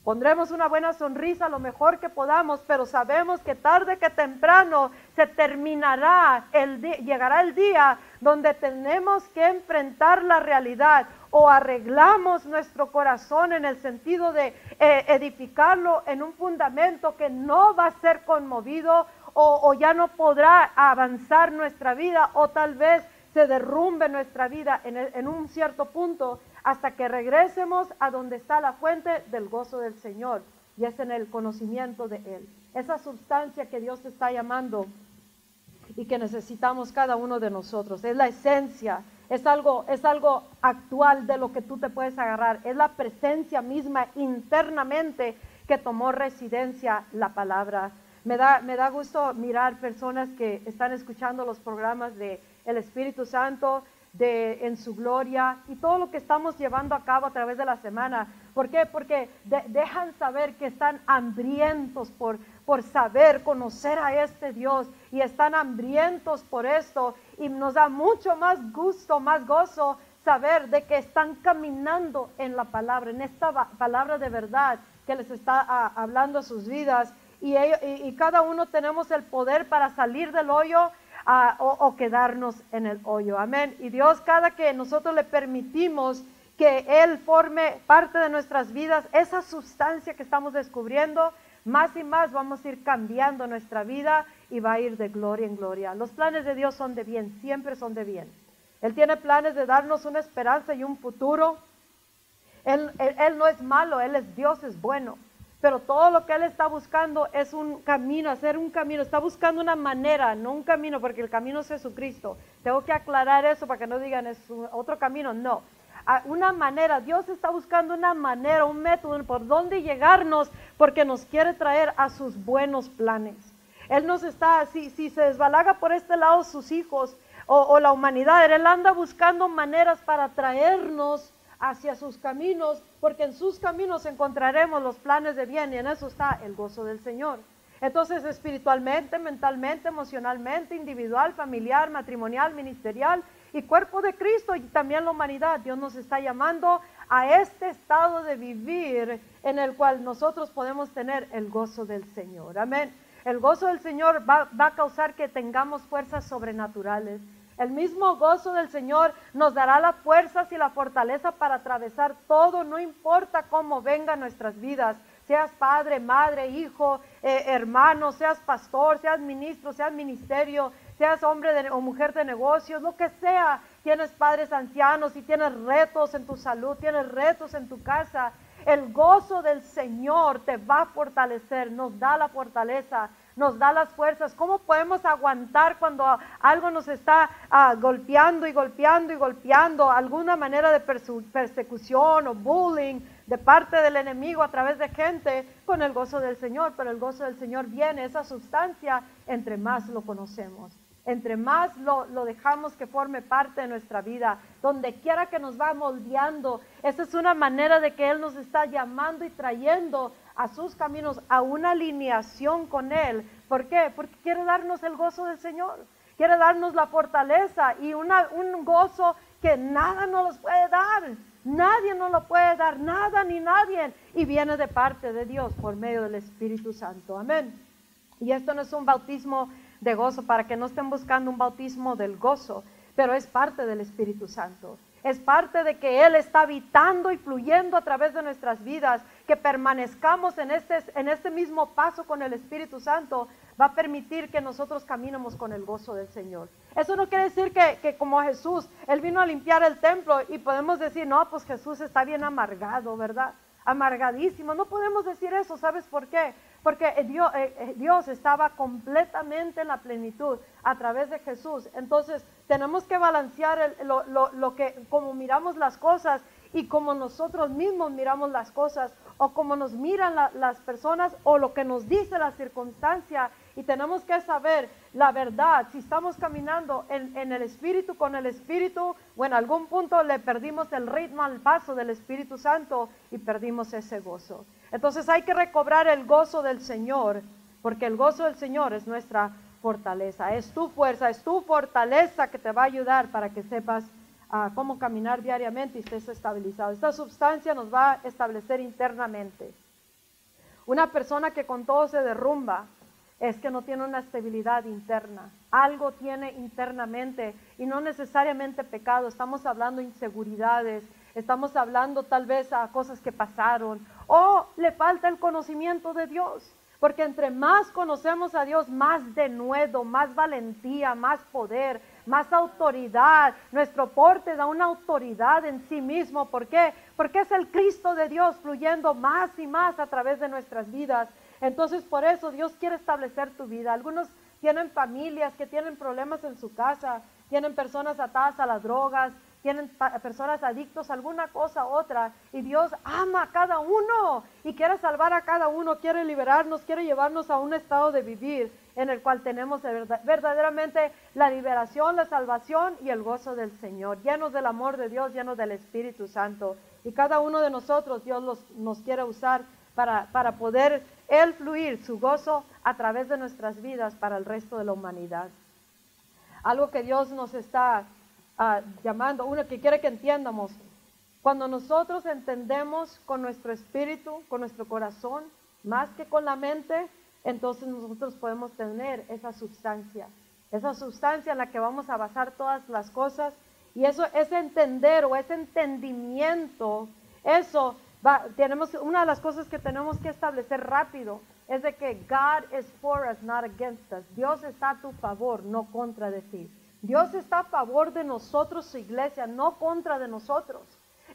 Pondremos una buena sonrisa lo mejor que podamos, pero sabemos que tarde que temprano se terminará, el llegará el día donde tenemos que enfrentar la realidad o arreglamos nuestro corazón en el sentido de eh, edificarlo en un fundamento que no va a ser conmovido o, ya no podrá avanzar nuestra vida o tal vez se derrumbe nuestra vida en, en un cierto punto hasta que regresemos a donde está la fuente del gozo del Señor y es en el conocimiento de Él. Esa sustancia que Dios está llamando y que necesitamos cada uno de nosotros. Es la esencia, es algo, es algo actual de lo que tú te puedes agarrar. Es la presencia misma internamente que tomó residencia la palabra. Me da, me da gusto mirar personas que están escuchando los programas de el Espíritu Santo, de en su gloria y todo lo que estamos llevando a cabo a través de la semana. ¿Por qué? Porque dejan saber que están hambrientos por, por saber, conocer a este Dios y están hambrientos por esto y nos da mucho más gusto, más gozo saber de que están caminando en la palabra, en esta palabra de verdad que les está ah, hablando a sus vidas y, y cada uno tenemos el poder para salir del hoyo o, quedarnos en el hoyo. Amén. Y Dios, cada que nosotros le permitimos que Él forme parte de nuestras vidas, esa sustancia que estamos descubriendo, más y más vamos a ir cambiando nuestra vida y va a ir de gloria en gloria. Los planes de Dios son de bien, siempre son de bien. Él tiene planes de darnos una esperanza y un futuro. él, él no es malo, Él es Dios, es bueno. Pero todo lo que Él está buscando es un camino, hacer un camino. Está buscando una manera, no un camino, porque el camino es Jesucristo. Tengo que aclarar eso para que no digan es otro camino. No, una manera. Dios está buscando una manera, un método por dónde llegarnos, porque nos quiere traer a sus buenos planes. Él nos está, si, si se desbalaga por este lado sus hijos o, o la humanidad, Él anda buscando maneras para traernos hacia sus caminos, porque en sus caminos encontraremos los planes de bien y en eso está el gozo del Señor. Entonces, espiritualmente, mentalmente, emocionalmente, individual, familiar, matrimonial, ministerial y cuerpo de Cristo y también la humanidad, Dios nos está llamando a este estado de vivir en el cual nosotros podemos tener el gozo del Señor. Amén. El gozo del Señor va, va a causar que tengamos fuerzas sobrenaturales el mismo gozo del Señor nos dará las fuerzas y la fortaleza para atravesar todo, no importa cómo vengan nuestras vidas, seas padre, madre, hijo, eh, hermano, seas pastor, seas ministro, seas ministerio, seas hombre o mujer de negocios, lo que sea. Tienes padres ancianos y tienes retos en tu salud, tienes retos en tu casa. El gozo del Señor te va a fortalecer, nos da la fortaleza nos da las fuerzas. ¿Cómo podemos aguantar cuando algo nos está ah, golpeando y golpeando y golpeando? Alguna manera de persecución o bullying de parte del enemigo a través de gente con el gozo del Señor. Pero el gozo del Señor viene, esa sustancia, entre más lo conocemos. Entre más lo, dejamos que forme parte de nuestra vida, donde quiera que nos va moldeando, esa es una manera de que Él nos está llamando y trayendo a sus caminos, a una alineación con Él. ¿Por qué? Porque quiere darnos el gozo del Señor, quiere darnos la fortaleza y una, un gozo que nada nos puede dar. Nadie nos lo puede dar, nada ni nadie. Y viene de parte de Dios por medio del Espíritu Santo. Amén. Y esto no es un bautismo de gozo para que no estén buscando un bautismo del gozo, pero es parte del Espíritu Santo es parte de que Él está habitando y fluyendo a través de nuestras vidas, que permanezcamos en este, en este mismo paso con el Espíritu Santo, va a permitir que nosotros caminemos con el gozo del Señor. Eso no quiere decir que, que como Jesús, Él vino a limpiar el templo y podemos decir, no, pues Jesús está bien amargado, ¿verdad? Amargadísimo. No podemos decir eso, ¿sabes por qué? porque Dios, eh, eh, Dios, estaba completamente en la plenitud a través de Jesús. Entonces tenemos que balancear lo, que, como miramos las cosas y como nosotros mismos miramos las cosas o como nos miran las personas o lo que nos dice la circunstancia. Y tenemos que saber la verdad, si estamos caminando en, en, el Espíritu, con el Espíritu, o en algún punto le perdimos el ritmo al paso del Espíritu Santo y perdimos ese gozo. Entonces hay que recobrar el gozo del Señor, porque el gozo del Señor es nuestra fortaleza, es tu fuerza, es tu fortaleza que te va a ayudar para que sepas ah, cómo caminar diariamente y estés estabilizado. Esta sustancia nos va a establecer internamente. Una persona que con todo se derrumba, es que no tiene una estabilidad interna. Algo tiene internamente y no necesariamente pecado. Estamos hablando de inseguridades, estamos hablando tal vez a cosas que pasaron o le falta el conocimiento de Dios. Porque entre más conocemos a Dios, más denuedo, más valentía, más poder, más autoridad. Nuestro porte da una autoridad en sí mismo. ¿Por qué? Porque es el Cristo de Dios fluyendo más y más a través de nuestras vidas. Entonces por eso Dios quiere establecer tu vida. Algunos tienen familias que tienen problemas en su casa, tienen personas atadas a las drogas, tienen personas adictos a alguna cosa otra y Dios ama a cada uno y quiere salvar a cada uno, quiere liberarnos, quiere llevarnos a un estado de vivir en el cual tenemos verdaderamente la liberación, la salvación y el gozo del Señor, llenos del amor de Dios, llenos del Espíritu Santo. Y cada uno de nosotros Dios nos quiere usar para, para poder Él fluir su gozo a través de nuestras vidas para el resto de la humanidad. Algo que Dios nos está ah, llamando, uno que quiere que entiendamos, cuando nosotros entendemos con nuestro espíritu, con nuestro corazón, más que con la mente, entonces nosotros podemos tener esa sustancia, esa sustancia en la que vamos a basar todas las cosas. Y eso, ese entender o ese entendimiento, eso tenemos, una de las cosas que tenemos que establecer rápido es de que God is for us, not against us. Dios está a tu favor, no contra de ti. Dios está a favor de nosotros, su iglesia, no contra de nosotros.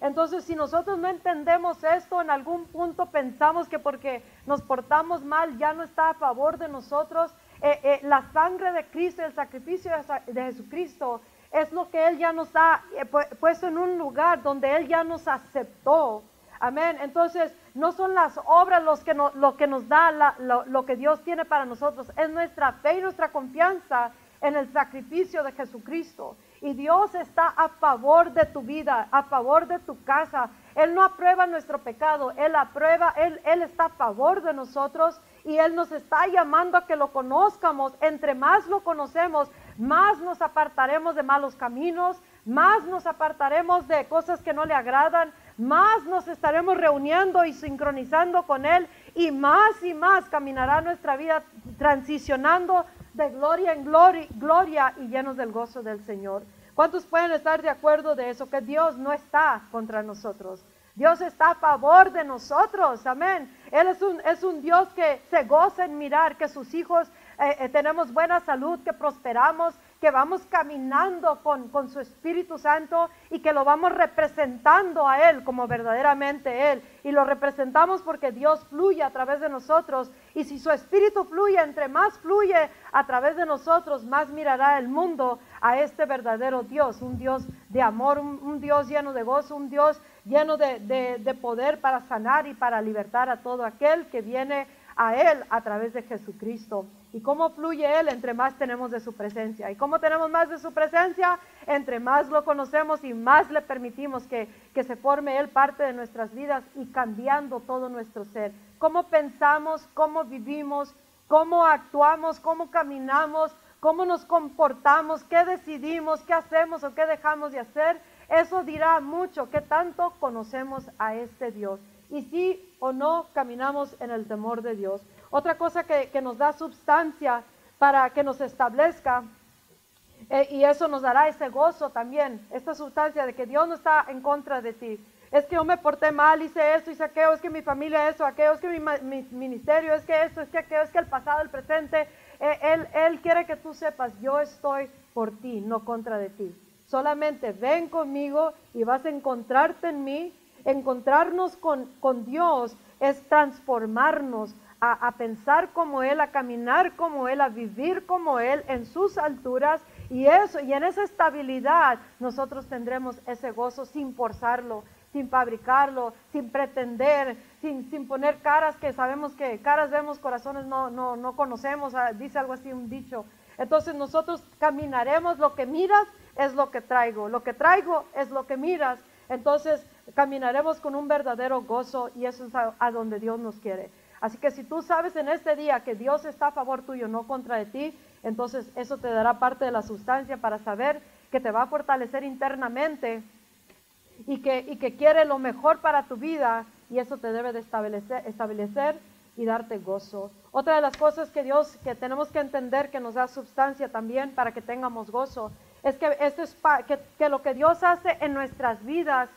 Entonces, si nosotros no entendemos esto, en algún punto pensamos que porque nos portamos mal ya no está a favor de nosotros. Eh, eh, la sangre de Cristo, el sacrificio de Jesucristo, es lo que Él ya nos ha eh, puesto en un lugar donde Él ya nos aceptó Amén. Entonces, no son las obras los que lo que nos da lo, que Dios tiene para nosotros, es nuestra fe y nuestra confianza en el sacrificio de Jesucristo. Y Dios está a favor de tu vida, a favor de tu casa. Él no aprueba nuestro pecado, Él aprueba, Él, Él está a favor de nosotros y Él nos está llamando a que lo conozcamos. Entre más lo conocemos, más nos apartaremos de malos caminos, más nos apartaremos de cosas que no le agradan, más nos estaremos reuniendo y sincronizando con Él y más y más caminará nuestra vida transicionando de gloria en gloria, gloria y llenos del gozo del Señor. ¿Cuántos pueden estar de acuerdo de eso? Que Dios no está contra nosotros. Dios está a favor de nosotros, amén. Él es un, es un Dios que se goza en mirar que sus hijos eh, eh, tenemos buena salud, que prosperamos, que vamos caminando con, con, su Espíritu Santo y que lo vamos representando a Él como verdaderamente Él. Y lo representamos porque Dios fluye a través de nosotros. Y si su Espíritu fluye, entre más fluye a través de nosotros, más mirará el mundo a este verdadero Dios, un Dios de amor, un, Dios lleno de gozo, un Dios lleno de, de, de poder para sanar y para libertar a todo aquel que viene a Él a través de Jesucristo. ¿Y cómo fluye Él entre más tenemos de su presencia? ¿Y cómo tenemos más de su presencia? Entre más lo conocemos y más le permitimos que, que se forme Él parte de nuestras vidas y cambiando todo nuestro ser. ¿Cómo pensamos? ¿Cómo vivimos? ¿Cómo actuamos? ¿Cómo caminamos? ¿Cómo nos comportamos? ¿Qué decidimos? ¿Qué hacemos o qué dejamos de hacer? Eso dirá mucho, qué tanto conocemos a este Dios y si o no caminamos en el temor de Dios. Otra cosa que, nos da sustancia para que nos establezca, eh, y eso nos dará ese gozo también, esta sustancia de que Dios no está en contra de ti. Es que yo me porté mal, hice esto, hice aquello, es que mi familia eso, aquello, es que mi, ministerio, es que esto, es que aquello, es que el pasado, el presente. Eh, él, él quiere que tú sepas, yo estoy por ti, no contra de ti. Solamente ven conmigo y vas a encontrarte en mí Encontrarnos con, Dios es transformarnos a, a, pensar como Él, a caminar como Él, a vivir como Él en sus alturas y eso, y en esa estabilidad nosotros tendremos ese gozo sin forzarlo, sin fabricarlo, sin pretender, sin, sin poner caras que sabemos que caras vemos, corazones no, no, no conocemos, ah, dice algo así un dicho. Entonces nosotros caminaremos, lo que miras es lo que traigo, lo que traigo es lo que miras. Entonces caminaremos con un verdadero gozo y eso es a, donde Dios nos quiere. Así que si tú sabes en este día que Dios está a favor tuyo, no contra de ti, entonces eso te dará parte de la sustancia para saber que te va a fortalecer internamente y que, y que quiere lo mejor para tu vida y eso te debe de establecer, establecer y darte gozo. Otra de las cosas que Dios, que tenemos que entender que nos da sustancia también para que tengamos gozo, es que, esto es que, que lo que Dios hace en nuestras vidas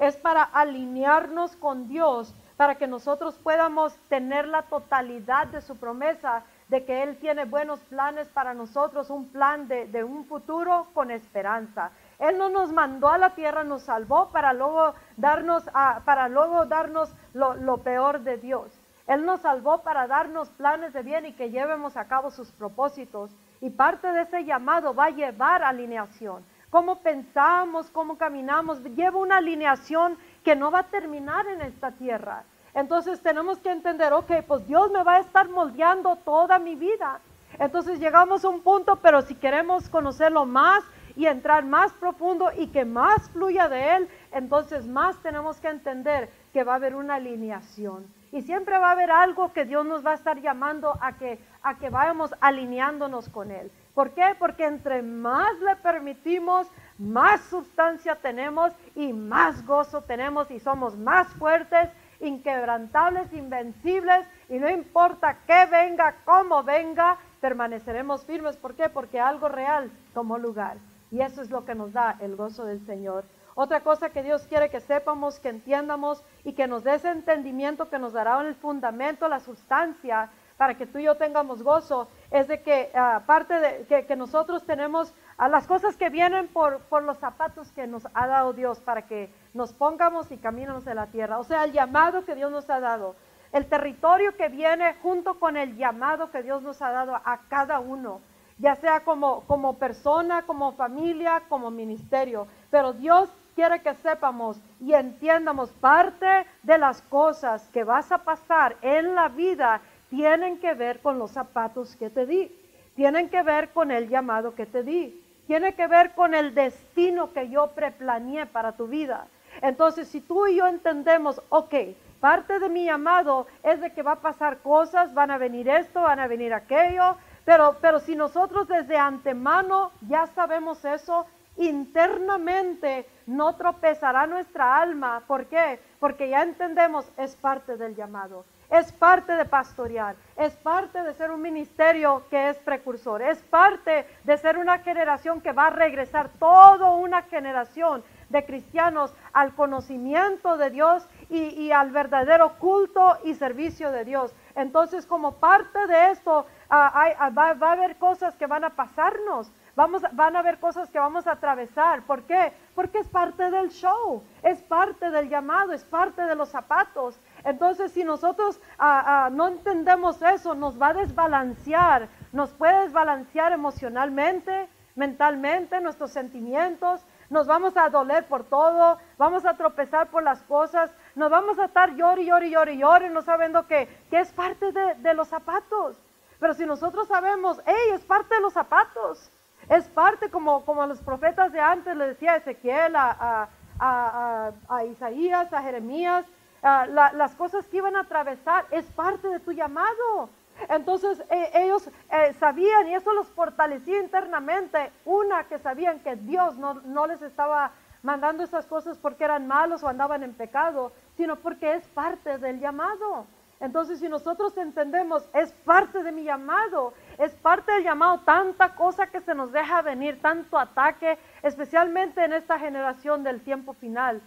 es para alinearnos con Dios, para que nosotros podamos tener la totalidad de su promesa de que Él tiene buenos planes para nosotros, un plan de, un futuro con esperanza. Él no nos mandó a la tierra, nos salvó para luego darnos, para luego darnos lo, lo peor de Dios. Él nos salvó para darnos planes de bien y que llevemos a cabo sus propósitos. Y parte de ese llamado va a llevar alineación. Cómo pensamos, cómo caminamos, lleva una alineación que no va a terminar en esta tierra. Entonces tenemos que entender, ok, pues Dios me va a estar moldeando toda mi vida. Entonces llegamos a un punto, pero si queremos conocerlo más y entrar más profundo y que más fluya de Él, entonces más tenemos que entender que va a haber una alineación. Y siempre va a haber algo que Dios nos va a estar llamando a que, a que vayamos alineándonos con Él. ¿Por qué? Porque entre más le permitimos, más sustancia tenemos y más gozo tenemos y somos más fuertes inquebrantables, invencibles, y no importa qué venga, cómo venga, permaneceremos firmes. ¿Por qué? Porque algo real tomó lugar. Y eso es lo que nos da el gozo del Señor. Otra cosa que Dios quiere que sepamos, que entiendamos y que nos dé ese entendimiento que nos dará el fundamento, la sustancia, para que tú y yo tengamos gozo, es de que aparte de que, nosotros tenemos a las cosas que vienen por, por los zapatos que nos ha dado Dios para que nos pongamos y caminemos en la tierra. O sea, el llamado que Dios nos ha dado, el territorio que viene junto con el llamado que Dios nos ha dado a cada uno, ya sea como, como persona, como familia, como ministerio. Pero Dios quiere que sepamos y entiendamos parte de las cosas que vas a pasar en la vida tienen que ver con los zapatos que te di, tienen que ver con el llamado que te di, tiene que ver con el destino que yo preplaneé para tu vida. Entonces, si tú y yo entendemos, ok, parte de mi llamado es de que va a pasar cosas, van a venir esto, van a venir aquello, pero, pero si nosotros desde antemano ya sabemos eso, internamente no tropezará nuestra alma. ¿Por qué? Porque ya entendemos, es parte del llamado, es parte de pastorear, es parte de ser un ministerio que es precursor, es parte de ser una generación que va a regresar, toda una generación de cristianos al conocimiento de Dios y, al verdadero culto y servicio de Dios. Entonces, como parte de esto, ah, ah, va, a haber cosas que van a pasarnos. Vamos, van a haber cosas que vamos a atravesar. ¿Por qué? Porque es parte del show, es parte del llamado, es parte de los zapatos. Entonces, si nosotros ah, no entendemos eso, nos va a desbalancear, nos puede desbalancear emocionalmente, mentalmente, nuestros sentimientos, nos vamos a doler por todo, vamos a tropezar por las cosas, nos vamos a estar llori, llori, llori, llori, no sabiendo que, que es parte de, los zapatos. Pero si nosotros sabemos, hey, es parte de los zapatos, es parte como, como a los profetas de antes le decía Ezequiel, a, a, Isaías, a Jeremías, las cosas que iban a atravesar, es parte de tu llamado. Entonces eh, ellos eh, sabían y eso los fortalecía internamente. Una, que sabían que Dios no, les estaba mandando esas cosas porque eran malos o andaban en pecado, sino porque es parte del llamado. Entonces, si nosotros entendemos, es parte de mi llamado, es parte del llamado, tanta cosa que se nos deja venir, tanto ataque, especialmente en esta generación del tiempo final.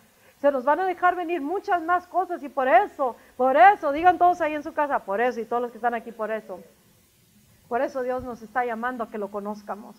Se nos van a dejar venir muchas más cosas y por eso, por eso, digan todos ahí en su casa, por eso y todos los que están aquí, por eso. Por eso Dios nos está llamando a que lo conozcamos,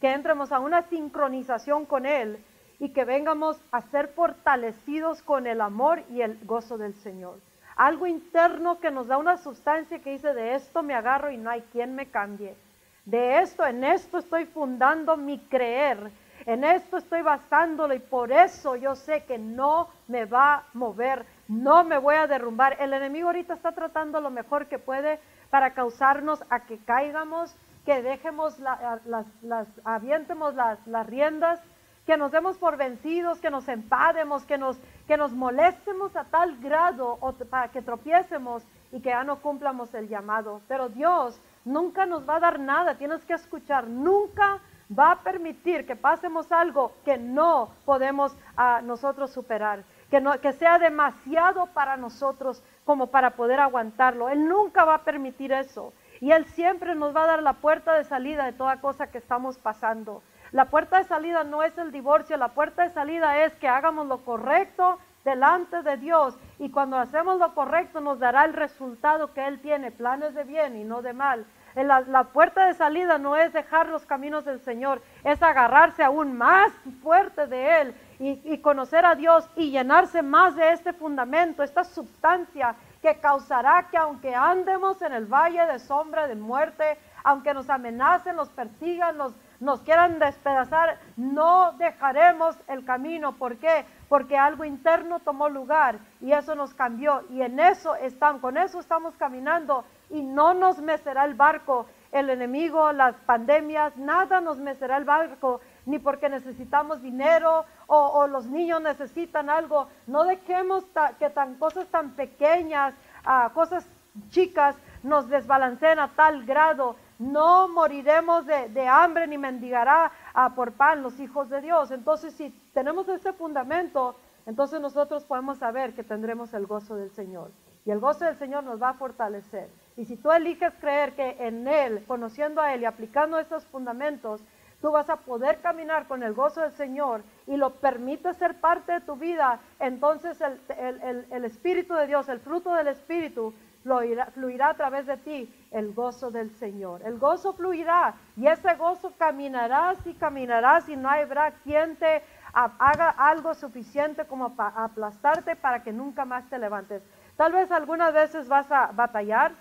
que entremos a una sincronización con Él y que vengamos a ser fortalecidos con el amor y el gozo del Señor. Algo interno que nos da una sustancia que dice, de esto me agarro y no hay quien me cambie. De esto, en esto estoy fundando mi creer en esto estoy basándolo y por eso yo sé que no me va a mover, no me voy a derrumbar. El enemigo ahorita está tratando lo mejor que puede para causarnos a que caigamos, que dejemos las, las, las riendas, que nos demos por vencidos, que nos empademos, que nos, que nos molestemos a tal grado o para que tropiecemos y que ya no cumplamos el llamado. Pero Dios nunca nos va a dar nada, tienes que escuchar, nunca va a permitir que pasemos algo que no podemos ah, nosotros superar, que, no, que sea demasiado para nosotros como para poder aguantarlo. Él nunca va a permitir eso. Y Él siempre nos va a dar la puerta de salida de toda cosa que estamos pasando. La puerta de salida no es el divorcio, la puerta de salida es que hagamos lo correcto delante de Dios y cuando hacemos lo correcto nos dará el resultado que Él tiene, planes de bien y no de mal. La, la, puerta de salida no es dejar los caminos del Señor, es agarrarse aún más fuerte de Él y, conocer a Dios y llenarse más de este fundamento, esta sustancia que causará que aunque andemos en el valle de sombra de muerte, aunque nos amenacen, nos persigan, nos, quieran despedazar, no dejaremos el camino. ¿Por qué? Porque algo interno tomó lugar y eso nos cambió. Y en eso estamos, con eso estamos caminando y no nos mecerá el barco. El enemigo, las pandemias, nada nos mecerá el barco, ni porque necesitamos dinero o, los niños necesitan algo. No dejemos que tan cosas tan pequeñas, uh, cosas chicas, nos desbalanceen a tal grado no moriremos de, hambre ni mendigará por pan los hijos de Dios. Entonces, si tenemos ese fundamento, entonces nosotros podemos saber que tendremos el gozo del Señor. Y el gozo del Señor nos va a fortalecer. Y si tú eliges creer que en Él, conociendo a Él y aplicando esos fundamentos, tú vas a poder caminar con el gozo del Señor y lo permite ser parte de tu vida, entonces el Espíritu de Dios, el fruto del Espíritu, fluirá, a través de ti el gozo del Señor. El gozo fluirá y ese gozo caminarás y caminarás y no habrá quien te haga algo suficiente como para aplastarte para que nunca más te levantes. Tal vez algunas veces vas a batallar,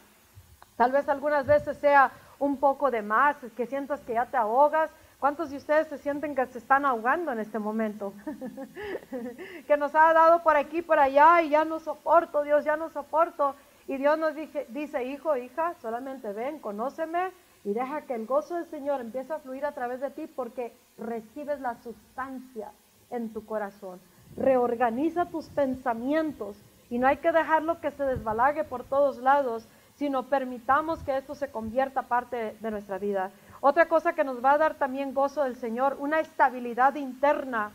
tal vez algunas veces sea un poco de más, que sientas que ya te ahogas. ¿Cuántos de ustedes se sienten que se están ahogando en este momento? que nos ha dado por aquí, por allá y ya no soporto, Dios, ya no soporto. Y Dios nos dice, hijo, hija, solamente ven, conóceme y deja que el gozo del Señor empiece a fluir a través de ti porque recibes la sustancia en tu corazón. Reorganiza tus pensamientos y no hay que dejarlo que se desbalague por todos lados, sino permitamos que esto se convierta parte de nuestra vida. Otra cosa que nos va a dar también gozo del Señor, una estabilidad interna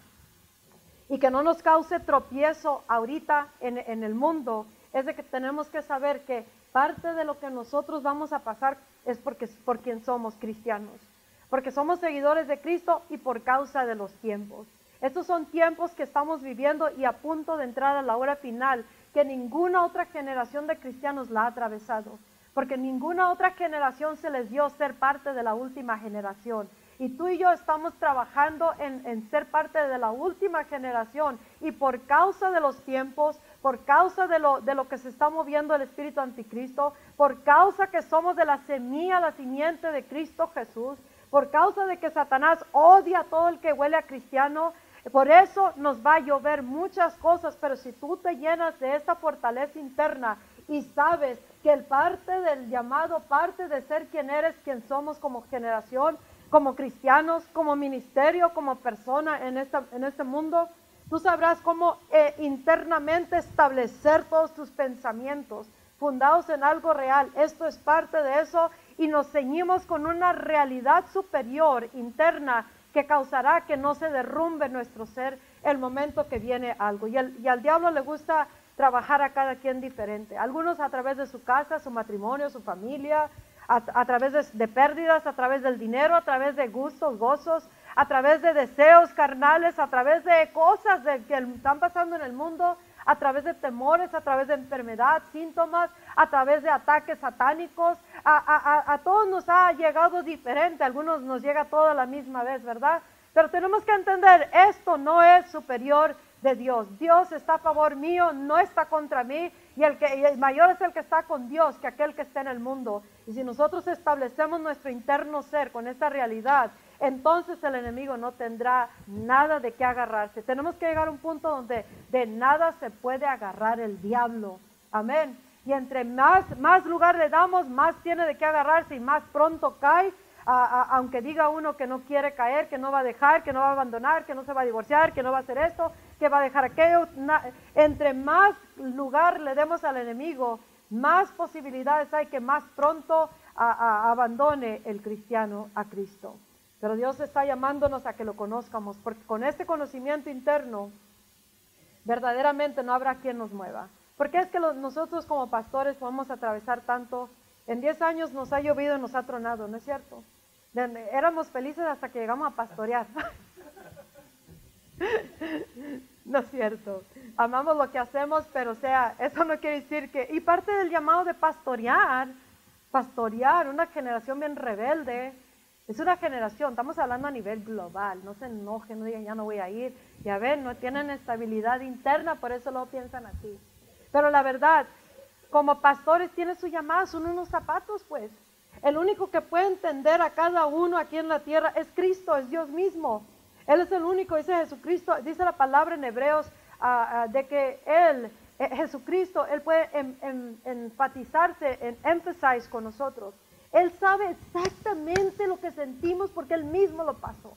y que no nos cause tropiezo ahorita en, en el mundo, es de que tenemos que saber que parte de lo que nosotros vamos a pasar es porque por quien somos cristianos, porque somos seguidores de Cristo y por causa de los tiempos. Estos son tiempos que estamos viviendo y a punto de entrar a la hora final que ninguna otra generación de cristianos la ha atravesado, porque ninguna otra generación se les dio ser parte de la última generación. Y tú y yo estamos trabajando en, en, ser parte de la última generación y por causa de los tiempos, por causa de lo, de lo que se está moviendo el espíritu anticristo, por causa que somos de la semilla, la simiente de Cristo Jesús, por causa de que Satanás odia a todo el que huele a cristiano, por eso nos va a llover muchas cosas, pero si tú te llenas de esta fortaleza interna y sabes que el parte del llamado, parte de ser quien eres, quien somos como generación, como cristianos, como ministerio, como persona en, esta, en este mundo, Tú sabrás cómo eh, internamente establecer todos tus pensamientos fundados en algo real. Esto es parte de eso y nos ceñimos con una realidad superior interna que causará que no se derrumbe nuestro ser el momento que viene algo. Y, al diablo le gusta trabajar a cada quien diferente. Algunos a través de su casa, su matrimonio, su familia, a, través de, de, pérdidas, a través del dinero, a través de gustos, gozos, a través de deseos carnales, a través de cosas que están pasando en el mundo, a través de temores, a través de enfermedad, síntomas, a través de ataques satánicos. A, todos nos ha llegado diferente, algunos nos llega todo a la misma vez, ¿verdad? Pero tenemos que entender, esto no es superior de Dios. Dios está a favor mío, no está contra mí, y el, que, y el mayor es el que está con Dios que aquel que está en el mundo. Y si nosotros establecemos nuestro interno ser con esta realidad, entonces el enemigo no tendrá nada de qué agarrarse. Tenemos que llegar a un punto donde de nada se puede agarrar el diablo. Amén. Y entre más, más lugar le damos, más tiene de qué agarrarse y más pronto cae. aunque diga uno que no quiere caer, que no va a dejar, que no va a abandonar, que no se va a divorciar, que no va a hacer esto, que va a dejar aquello. entre más lugar le demos al enemigo, más posibilidades hay que más pronto abandone el cristiano a Cristo. Pero Dios está llamándonos a que lo conozcamos, porque con este conocimiento interno, verdaderamente no habrá quien nos mueva. Porque es que nosotros como pastores podemos atravesar tanto. En 10 años nos ha llovido y nos ha tronado, ¿no es cierto? Éramos felices hasta que llegamos a pastorear. No es cierto. Amamos lo que hacemos, pero sea, eso no quiere decir que... Y parte del llamado de pastorear, pastorear una generación bien rebelde, es una generación, estamos hablando a nivel global, no se enojen, no digan ya no voy a ir, ya ven, no tienen estabilidad interna, por eso lo piensan así. Pero la verdad, como pastores tienen su llamada, son unos zapatos pues. El único que puede entender a cada uno aquí en la tierra es Cristo, es Dios mismo. Él es el único, dice Jesucristo, dice la palabra en Hebreos ah, ah, de que Él, eh, Jesucristo, Él puede enfatizarse, en emphasize con nosotros. Él sabe exactamente lo que sentimos porque Él mismo lo pasó.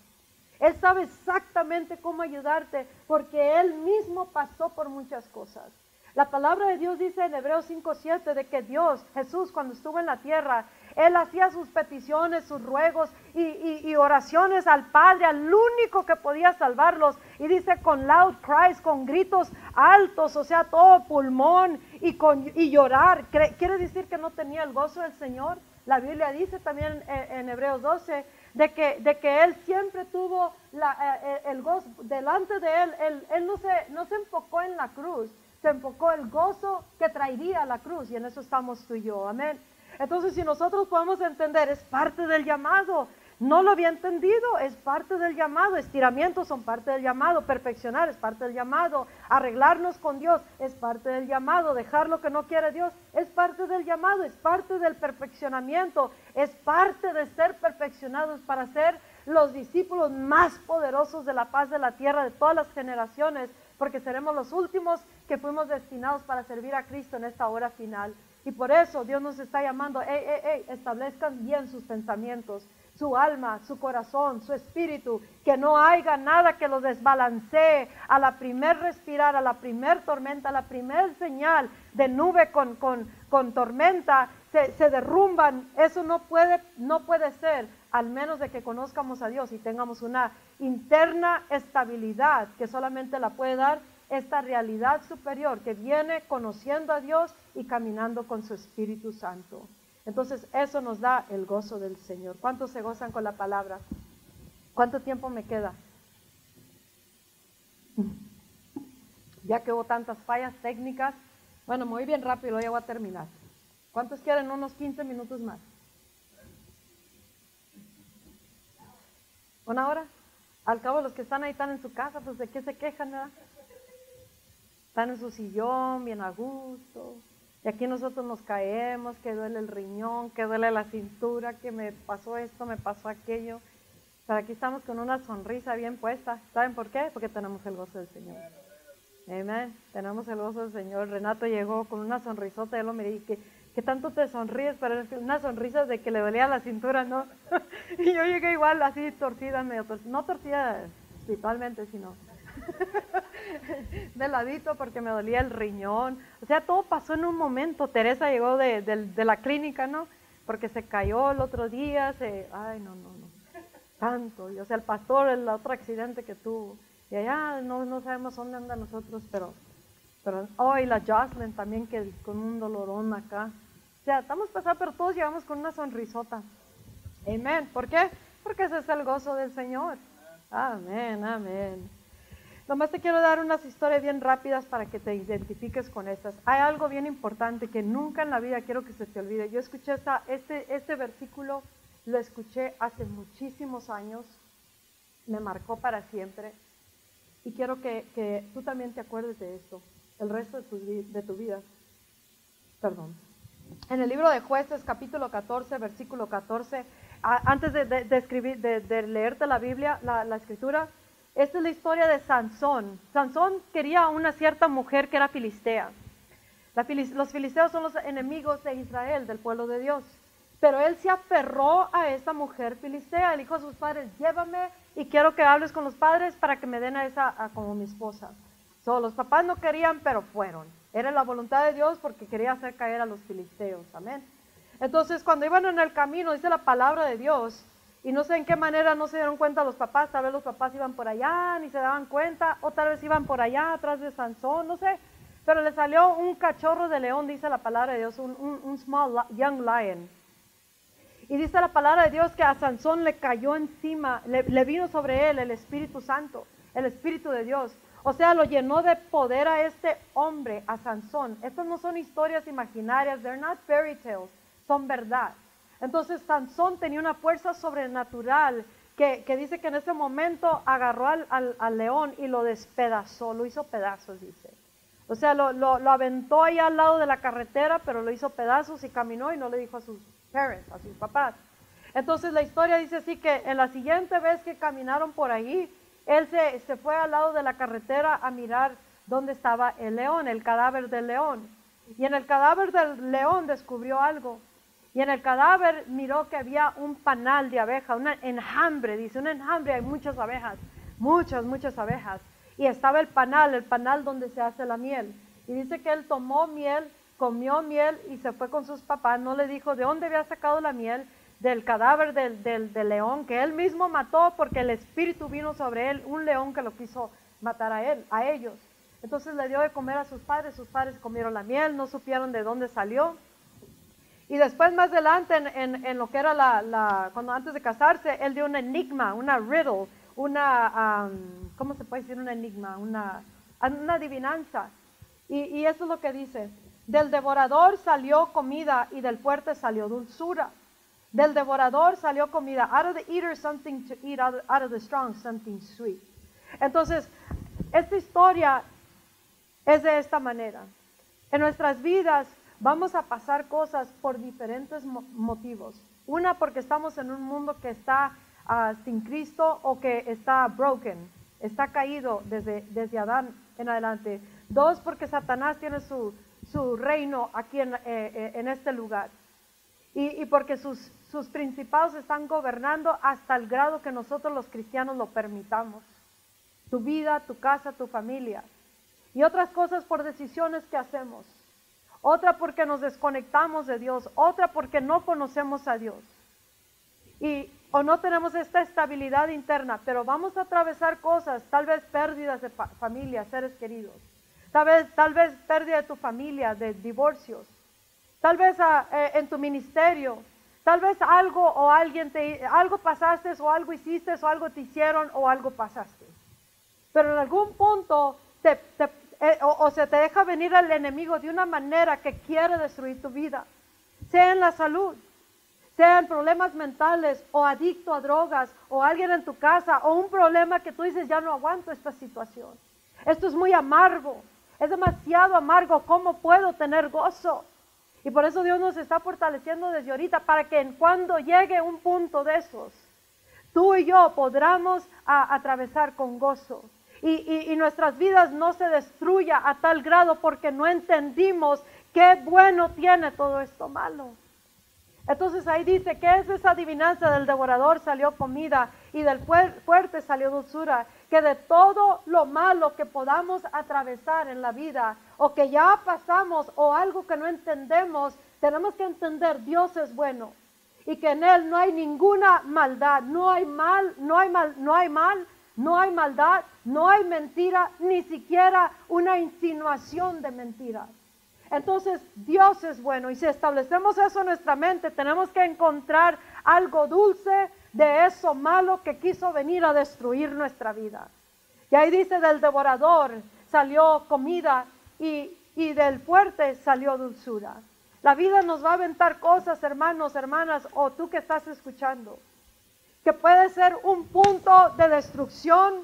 Él sabe exactamente cómo ayudarte porque Él mismo pasó por muchas cosas. La palabra de Dios dice en Hebreos 5.7 de que Dios, Jesús, cuando estuvo en la tierra, Él hacía sus peticiones, sus ruegos y, oraciones al Padre, al único que podía salvarlos. Y dice con loud cries, con gritos altos, o sea, todo pulmón y, con, y llorar. ¿Quiere decir que no tenía el gozo del Señor? La Biblia dice también en, Hebreos 12 de que, de que él siempre tuvo la, eh, el gozo delante de él. Él, no, se, no se enfocó en la cruz, se enfocó el gozo que traería la cruz y en eso estamos tú y yo. Amén. Entonces, si nosotros podemos entender, es parte del llamado. No lo había entendido, es parte del llamado. Estiramientos son parte del llamado. Perfeccionar es parte del llamado. Arreglarnos con Dios es parte del llamado. Dejar lo que no quiere Dios es parte del llamado. Es parte del perfeccionamiento. Es parte de ser perfeccionados para ser los discípulos más poderosos de la paz de la tierra de todas las generaciones. Porque seremos los últimos que fuimos destinados para servir a Cristo en esta hora final. Y por eso Dios nos está llamando, hey, establezcan bien sus pensamientos su alma, su corazón, su espíritu, que no haya nada que lo desbalancee a la primer respirar, a la primer tormenta, a la primer señal de nube con, con, tormenta, se, se, derrumban. Eso no puede, no puede ser, al menos de que conozcamos a Dios y tengamos una interna estabilidad que solamente la puede dar esta realidad superior que viene conociendo a Dios y caminando con su Espíritu Santo. Entonces eso nos da el gozo del Señor. ¿Cuántos se gozan con la palabra? ¿Cuánto tiempo me queda? Ya que hubo tantas fallas técnicas, bueno, muy bien rápido, ya voy a terminar. ¿Cuántos quieren unos 15 minutos más? ¿Una hora? Al cabo los que están ahí están en su casa, pues de qué se quejan, ¿verdad? Están en su sillón, bien a gusto. Y aquí nosotros nos caemos, que duele el riñón, que duele la cintura, que me pasó esto, me pasó aquello. Pero aquí estamos con una sonrisa bien puesta. ¿Saben por qué? Porque tenemos el gozo del Señor. Amén. Tenemos el gozo del Señor. Renato llegó con una sonrisota. Yo lo miré y que, ¿qué tanto te sonríes? Pero es una sonrisa de que le dolía la cintura, ¿no? y yo llegué igual así torcida, medio torcida. No torcida espiritualmente, sino de ladito porque me dolía el riñón. O sea, todo pasó en un momento. Teresa llegó de, la clínica, ¿no? Porque se cayó el otro día, se... Ay, no, no, no. Tanto. O sea, el pastor, el otro accidente que tuvo. Y allá no, no sabemos dónde anda nosotros, pero... pero oh, la Jocelyn también que con un dolorón acá. O sea, estamos pasando, pero todos llegamos con una sonrisota. Amén. ¿Por qué? Porque ese es el gozo del Señor. Amén, amén. Nomás te quiero dar unas historias bien rápidas para que te identifiques con estas. Hay algo bien importante que nunca en la vida quiero que se te olvide. Yo escuché esta, este, este versículo, lo escuché hace muchísimos años, me marcó para siempre y quiero que, que tú también te acuerdes de esto el resto de tu, vida. Perdón. En el libro de jueces capítulo 14, versículo 14, antes de, escribir, de, leerte la Biblia, la, escritura, esta es la historia de Sansón. Sansón quería a una cierta mujer que era filistea. los filisteos son los enemigos de Israel, del pueblo de Dios. Pero él se aferró a esa mujer filistea. Él dijo a sus padres, llévame y quiero que hables con los padres para que me den a esa como mi esposa. So, los papás no querían, pero fueron. Era la voluntad de Dios porque quería hacer caer a los filisteos. Amén. Entonces, cuando iban en el camino, dice la palabra de Dios, y no sé en qué manera no se dieron cuenta los papás, tal vez los papás iban por allá, ni se daban cuenta, o tal vez iban por allá atrás de Sansón, no sé. Pero le salió un cachorro de león, dice la palabra de Dios, un, small young lion. Y dice la palabra de Dios que a Sansón le cayó encima, le, vino sobre él el Espíritu Santo, el Espíritu de Dios. O sea, lo llenó de poder a este hombre, a Sansón. Estas no son historias imaginarias, they're not fairy tales, son verdad. Entonces Sansón tenía una fuerza sobrenatural que, dice que en ese momento agarró al, león y lo despedazó, lo hizo pedazos, dice. O sea, lo, lo, aventó ahí al lado de la carretera, pero lo hizo pedazos y caminó y no le dijo a sus parents, a sus papás. Entonces la historia dice así que en la siguiente vez que caminaron por ahí, él se, se fue al lado de la carretera a mirar dónde estaba el león, el cadáver del león. Y en el cadáver del león descubrió algo. Y en el cadáver miró que había un panal de abeja, un enjambre, dice, un enjambre, hay muchas abejas, muchas, muchas abejas. Y estaba el panal, el panal donde se hace la miel. Y dice que él tomó miel, comió miel y se fue con sus papás, no le dijo de dónde había sacado la miel, del cadáver del, del, león que él mismo mató porque el espíritu vino sobre él, un león que lo quiso matar a él, a ellos. Entonces le dio de comer a sus padres, sus padres comieron la miel, no supieron de dónde salió. Y después más adelante, en, en, lo que era la, la, cuando antes de casarse, él dio un enigma, una riddle, una, ¿cómo se puede decir un enigma? Una, una adivinanza. Y, y eso es lo que dice, del devorador salió comida y del fuerte salió dulzura. Del devorador salió comida. Out of the eater something to eat, out of the strong something sweet. Entonces, esta historia es de esta manera. En nuestras vidas vamos a pasar cosas por diferentes motivos. Una porque estamos en un mundo que está ah, sin Cristo o que está broken, está caído desde, desde Adán en adelante. Dos porque Satanás tiene su, su reino aquí en, eh, eh, en este lugar. Y, porque sus, sus principados están gobernando hasta el grado que nosotros los cristianos lo permitamos. Tu vida, tu casa, tu familia. Y otras cosas por decisiones que hacemos otra porque nos desconectamos de Dios, otra porque no conocemos a Dios. Y o no tenemos esta estabilidad interna, pero vamos a atravesar cosas, tal vez pérdidas de familia, seres queridos, tal vez, tal vez pérdida de tu familia, de divorcios, tal vez ah, eh, en tu ministerio, tal vez algo o alguien te, algo pasaste o algo hiciste o algo te hicieron o algo pasaste. Pero en algún punto te, te, eh, o, se te deja venir el enemigo de una manera que quiere destruir tu vida, sea en la salud, sea en problemas mentales o adicto a drogas o alguien en tu casa o un problema que tú dices ya no aguanto esta situación. Esto es muy amargo, es demasiado amargo, ¿cómo puedo tener gozo? Y por eso Dios nos está fortaleciendo desde ahorita para que en cuando llegue un punto de esos, tú y yo podamos atravesar con gozo y, nuestras vidas no se destruya a tal grado porque no entendimos qué bueno tiene todo esto malo. Entonces ahí dice, ¿qué es esa adivinanza del devorador salió comida y del fuerte salió dulzura? Que de todo lo malo que podamos atravesar en la vida o que ya pasamos o algo que no entendemos, tenemos que entender Dios es bueno y que en él no hay ninguna maldad, no hay mal, no hay mal, no hay mal, no hay maldad, no hay mentira, ni siquiera una insinuación de mentira. Entonces Dios es bueno y si establecemos eso en nuestra mente, tenemos que encontrar algo dulce de eso malo que quiso venir a destruir nuestra vida. Y ahí dice del devorador salió comida y, y del fuerte salió dulzura. La vida nos va a aventar cosas, hermanos, hermanas, o tú que estás escuchando que puede ser un punto de destrucción,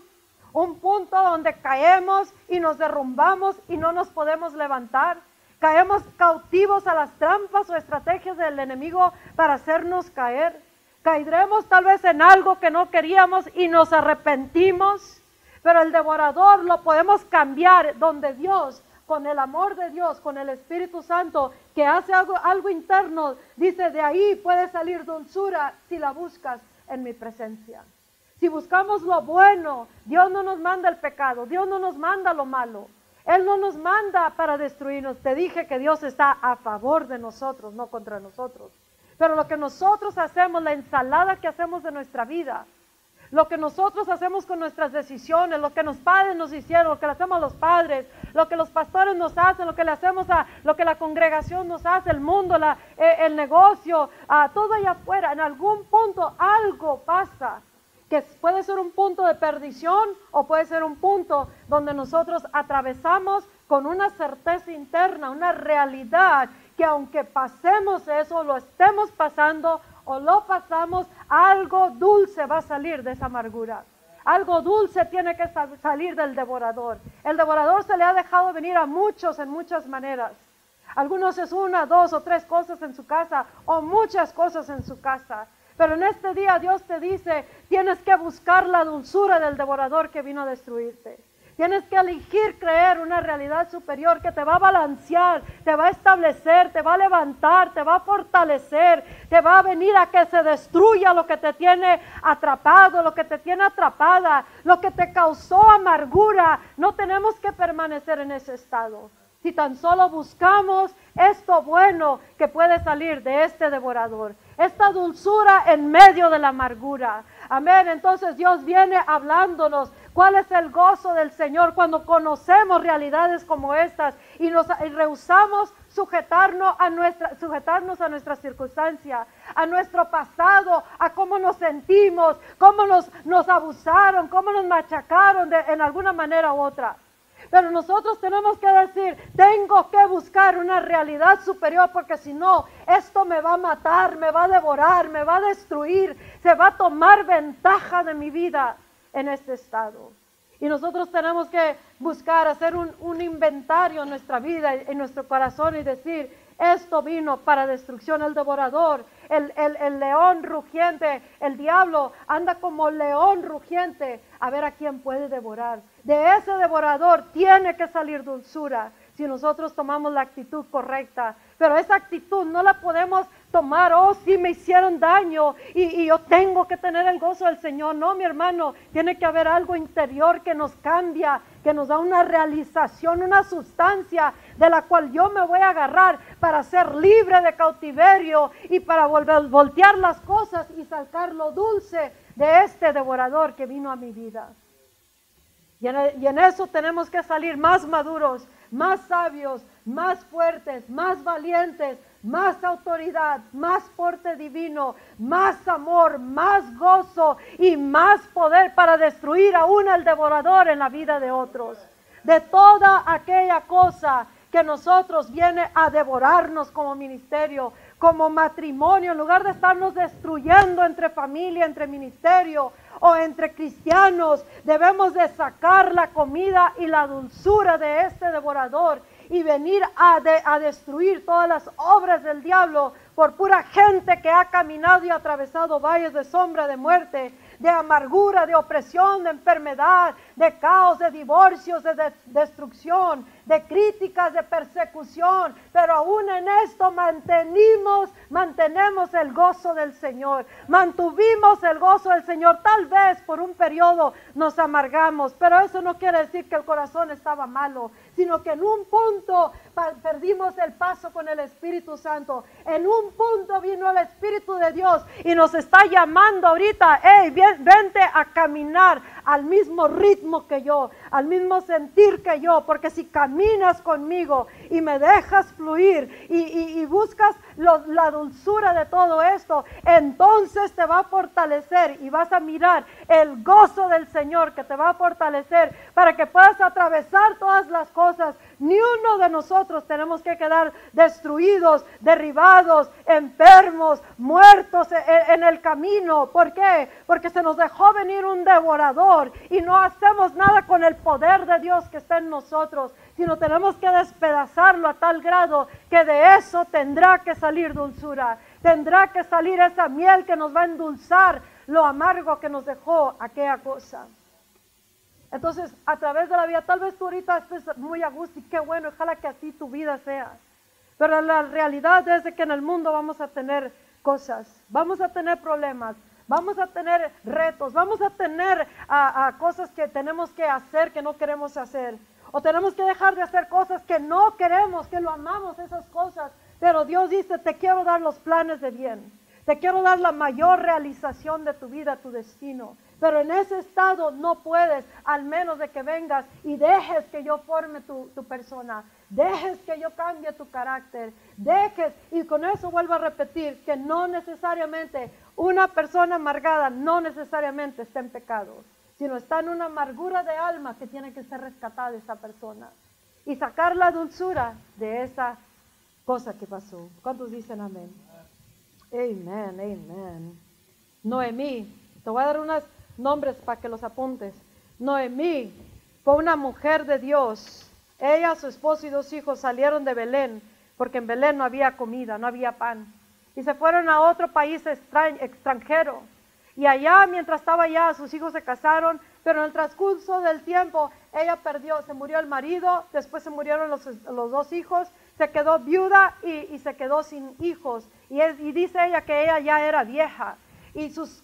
un punto donde caemos y nos derrumbamos y no nos podemos levantar. Caemos cautivos a las trampas o estrategias del enemigo para hacernos caer. Caeremos tal vez en algo que no queríamos y nos arrepentimos. Pero el devorador lo podemos cambiar donde Dios, con el amor de Dios, con el Espíritu Santo, que hace algo, algo interno, dice, de ahí puede salir dulzura si la buscas en mi presencia. Si buscamos lo bueno, Dios no nos manda el pecado, Dios no nos manda lo malo. Él no nos manda para destruirnos. Te dije que Dios está a favor de nosotros, no contra nosotros. Pero lo que nosotros hacemos, la ensalada que hacemos de nuestra vida, lo que nosotros hacemos con nuestras decisiones, lo que los padres nos hicieron, lo que le hacemos a los padres, lo que los pastores nos hacen, lo que hacemos a lo que la congregación nos hace, el mundo, eh, el negocio, a todo allá afuera, en algún punto algo pasa que puede ser un punto de perdición o puede ser un punto donde nosotros atravesamos con una certeza interna, una realidad que aunque pasemos eso, lo estemos pasando o lo pasamos, algo dulce va a salir de esa amargura. Algo dulce tiene que salir del devorador. El devorador se le ha dejado venir a muchos en muchas maneras. Algunos es una, dos o tres cosas en su casa o muchas cosas en su casa. Pero en este día Dios te dice, tienes que buscar la dulzura del devorador que vino a destruirte. Tienes que elegir creer una realidad superior que te va a balancear, te va a establecer, te va a levantar, te va a fortalecer, te va a venir a que se destruya lo que te tiene atrapado, lo que te tiene atrapada, lo que te causó amargura. No tenemos que permanecer en ese estado. Si tan solo buscamos esto bueno que puede salir de este devorador, esta dulzura en medio de la amargura. Amén. Entonces Dios viene hablándonos ¿Cuál es el gozo del Señor cuando conocemos realidades como estas y nos rehusamos sujetarnos a nuestra, sujetarnos a circunstancia, a nuestro pasado, a cómo nos sentimos, cómo nos, abusaron, cómo nos machacaron en alguna manera u otra? Pero nosotros tenemos que decir, tengo que buscar una realidad superior porque si no, esto me va a matar, me va a devorar, me va a destruir, se va a tomar ventaja de mi vida en este estado. Y nosotros tenemos que buscar hacer un, inventario en nuestra vida, en nuestro corazón y decir, esto vino para destrucción, el devorador, el, el, león rugiente, el diablo anda como león rugiente a ver a quién puede devorar. De ese devorador tiene que salir dulzura si nosotros tomamos la actitud correcta. Pero esa actitud no la podemos tomar, oh, si me hicieron daño y, yo tengo que tener el gozo del Señor. No, mi hermano, tiene que haber algo interior que nos cambia, que nos da una realización, una sustancia de la cual yo me voy a agarrar para ser libre de cautiverio y para volver, voltear las cosas y sacar lo dulce de este devorador que vino a mi vida. y en eso tenemos que salir más maduros, más sabios, más fuertes, más valientes, más autoridad, más porte divino, más amor, más gozo y más poder para destruir aún al devorador en la vida de otros. De toda aquella cosa que nosotros viene a devorarnos como ministerio, como matrimonio, en lugar de estarnos destruyendo entre familia, entre ministerio o entre cristianos, debemos de sacar la comida y la dulzura de este devorador y venir a, a destruir todas las obras del diablo por pura gente que ha caminado y atravesado valles de sombra de muerte, de amargura, de opresión, de enfermedad, de caos, de divorcios, de, destrucción, de críticas, de persecución, pero aún en esto mantenimos, mantenemos el gozo del Señor, mantuvimos el gozo del Señor, tal vez por un periodo nos amargamos, pero eso no quiere decir que el corazón estaba malo, sino que en un punto perdimos el paso con el Espíritu Santo, en un punto vino el Espíritu de Dios y nos está llamando ahorita, hey, vente a caminar al mismo ritmo que yo, al mismo sentir que yo, porque si caminas conmigo y me dejas fluir y, buscas la dulzura de todo esto, entonces te va a fortalecer y vas a mirar el gozo del Señor que te va a fortalecer para que puedas atravesar todas las cosas ni uno de nosotros tenemos que quedar destruidos, derribados, enfermos, muertos e, e, en el camino. ¿Por qué? Porque se nos dejó venir un devorador y no hacemos nada con el poder de Dios que está en nosotros, sino tenemos que despedazarlo a tal grado que de eso tendrá que salir dulzura, tendrá que salir esa miel que nos va a endulzar lo amargo que nos dejó aquella cosa. Entonces, a través de la vida, tal vez tú ahorita estés muy a gusto y qué bueno, ojalá que así tu vida sea. Pero la realidad es que en el mundo vamos a tener cosas, vamos a tener problemas, vamos a tener retos, vamos a tener cosas que tenemos que hacer que no queremos hacer. O tenemos que dejar de hacer cosas que no queremos, que lo amamos esas cosas. Pero Dios dice, te quiero dar los planes de bien. Te quiero dar la mayor realización de tu vida, tu destino. Pero en ese estado no puedes, al menos de que vengas y dejes que yo forme tu, persona, dejes que yo cambie tu carácter, dejes, y con eso vuelvo a repetir, que no necesariamente Una persona amargada no necesariamente está en pecado, sino está en una amargura de alma que tiene que ser rescatada esa persona y sacar la dulzura de esa cosa que pasó. ¿Cuántos dicen amén? Amén, amén. Noemí, te voy a dar unos nombres para que los apuntes. Noemí fue una mujer de Dios. Ella, su esposo y dos hijos salieron de Belén, porque en Belén no había comida, no había pan. Y se fueron a otro país extranjero. Y allá, mientras estaba allá, sus hijos se casaron, pero en el transcurso del tiempo, ella perdió, se murió el marido, después se murieron los, dos hijos, se quedó viuda y, se quedó sin hijos. Y, y, dice ella que ella ya era vieja. Y sus,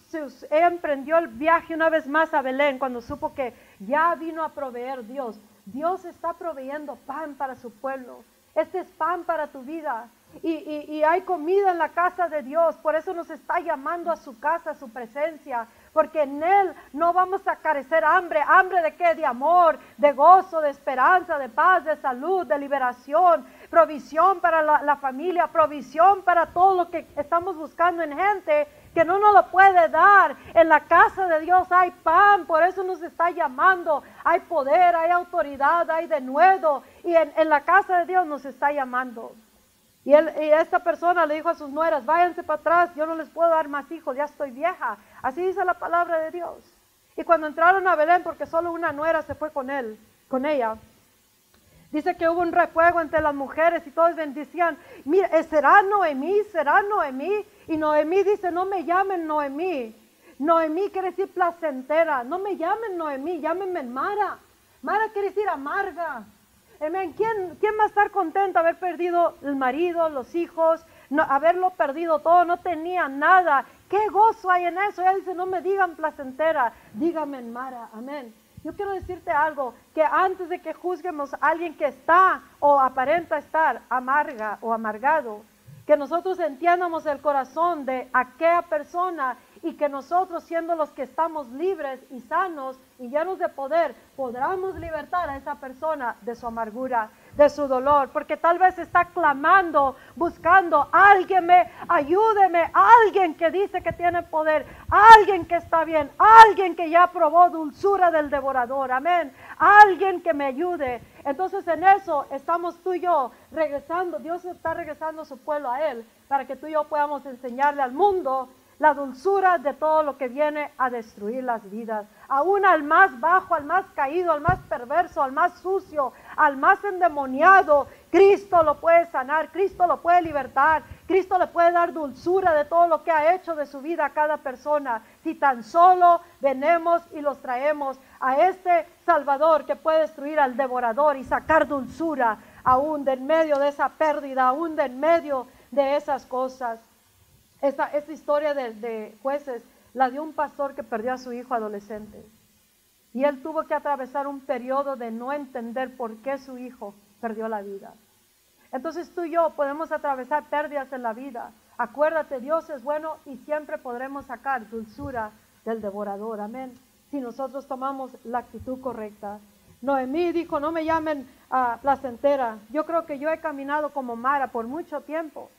ella emprendió el viaje una vez más a Belén cuando supo que ya vino a proveer Dios. Dios está proveyendo pan para su pueblo. Este es pan para tu vida. Y, hay comida en la casa de Dios. Por eso nos está llamando a su casa, a su presencia. Porque en Él no vamos a carecer hambre. ¿Hambre de qué? De amor, de gozo, de esperanza, de paz, de salud, de liberación. Provisión para la, familia, provisión para todo lo que estamos buscando en gente que no nos lo puede dar. En la casa de Dios hay pan, por eso nos está llamando. Hay poder, hay autoridad, hay denuedo. Y en, la casa de Dios nos está llamando. Y, esta persona le dijo a sus nueras, váyanse para atrás, yo no les puedo dar más hijos, ya estoy vieja. Así dice la palabra de Dios. Y cuando entraron a Belén, porque solo una nuera se fue con él, con ella, Dice que hubo un refuego entre las mujeres y todos bendicían. Mira, eh, ¿será Noemí? ¿Será Noemí? Y Noemí dice, no me llamen Noemí. Noemí quiere decir placentera. No me llamen Noemí, llámenme Mara. Mara quiere decir amarga. ¿Quién, ¿Quién va a estar contento haber perdido el marido, los hijos, haberlo perdido todo? No tenía nada. ¿Qué gozo hay en eso? Ella dice, no me digan placentera, dígame Mara. Amén. Yo quiero decirte algo, que antes de que juzguemos a alguien que está o aparenta estar amarga o amargado, que nosotros entiendamos el corazón de aquella persona y que nosotros siendo los que estamos libres y sanos y llenos de poder, podamos libertar a esa persona de su amargura, de su dolor, porque tal vez está clamando, buscando, alguien me ayúdeme, alguien que dice que tiene poder, alguien que está bien, alguien que ya probó dulzura del devorador, amén, alguien que me ayude. Entonces en eso estamos tú y yo regresando, Dios está regresando a su pueblo a Él, para que tú y yo podamos enseñarle al mundo la dulzura de todo lo que viene a destruir las vidas. Aún al más bajo, al más caído, al más perverso, al más sucio, al más endemoniado, Cristo lo puede sanar, Cristo lo puede libertar, Cristo le puede dar dulzura de todo lo que ha hecho de su vida a cada persona. Si tan solo venemos y los traemos a este Salvador que puede destruir al devorador y sacar dulzura aún de en medio de esa pérdida, aún de en medio de esas cosas. Esta, historia de, jueces la dio un pastor que perdió a su hijo adolescente. Y él tuvo que atravesar un periodo de no entender por qué su hijo perdió la vida. Entonces tú y yo podemos atravesar pérdidas en la vida. Acuérdate, Dios es bueno y siempre podremos sacar dulzura del devorador. Amén. Si nosotros tomamos la actitud correcta. Noemí dijo, no me llamen a placentera. Yo creo que yo he caminado como Mara por mucho tiempo.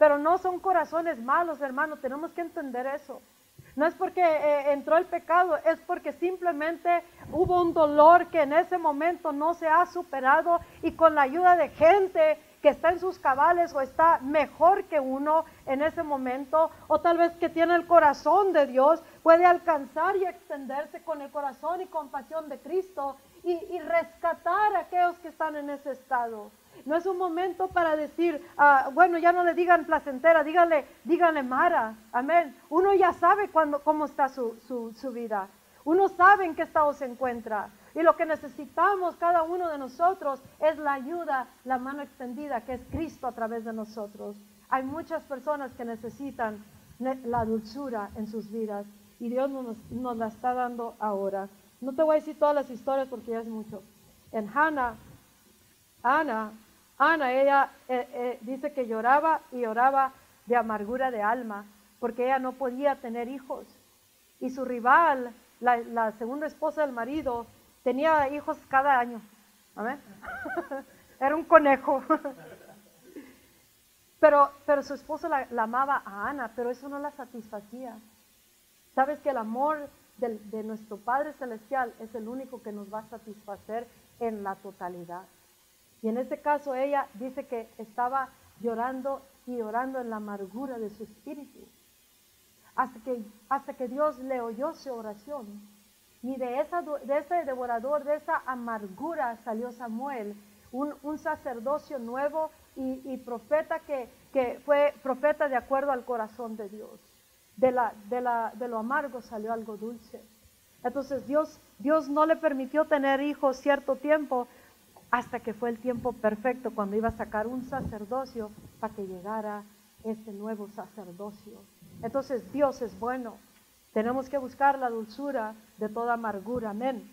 Pero no son corazones malos, hermano, tenemos que entender eso. No es porque eh, entró el pecado, es porque simplemente hubo un dolor que en ese momento no se ha superado y con la ayuda de gente que está en sus cabales o está mejor que uno en ese momento, o tal vez que tiene el corazón de Dios, puede alcanzar y extenderse con el corazón y compasión de Cristo y, y rescatar a aquellos que están en ese estado. No es un momento para decir, ah, bueno, ya no le digan placentera, díganle, díganle Mara. Amén. Uno ya sabe cuándo, cómo está su, su, vida. Uno sabe en qué estado se encuentra. Y lo que necesitamos cada uno de nosotros es la ayuda, la mano extendida, que es Cristo a través de nosotros. Hay muchas personas que necesitan la dulzura en sus vidas y Dios nos, nos la está dando ahora. No te voy a decir todas las historias porque ya es mucho. En Hannah, Ana Ana, ella eh, eh, dice que lloraba y lloraba de amargura de alma, porque ella no podía tener hijos. Y su rival, la, segunda esposa del marido, tenía hijos cada año. Era un conejo. Pero, pero su esposo la, amaba a Ana, pero eso no la satisfacía. Sabes que el amor de nuestro Padre Celestial es el único que nos va a satisfacer en la totalidad. Y en este caso ella dice que estaba llorando y orando en la amargura de su espíritu. Hasta que, hasta que Dios le oyó su oración. Y de, esa, de ese devorador, de esa amargura salió Samuel, un, un sacerdocio nuevo y, profeta que, que, fue profeta de acuerdo al corazón de Dios. De, la, de, la, de lo amargo salió algo dulce. Entonces Dios, Dios no le permitió tener hijos cierto tiempo hasta que fue el tiempo perfecto cuando iba a sacar un sacerdocio para que llegara ese nuevo sacerdocio. Entonces Dios es bueno. Tenemos que buscar la dulzura de toda amargura, amén.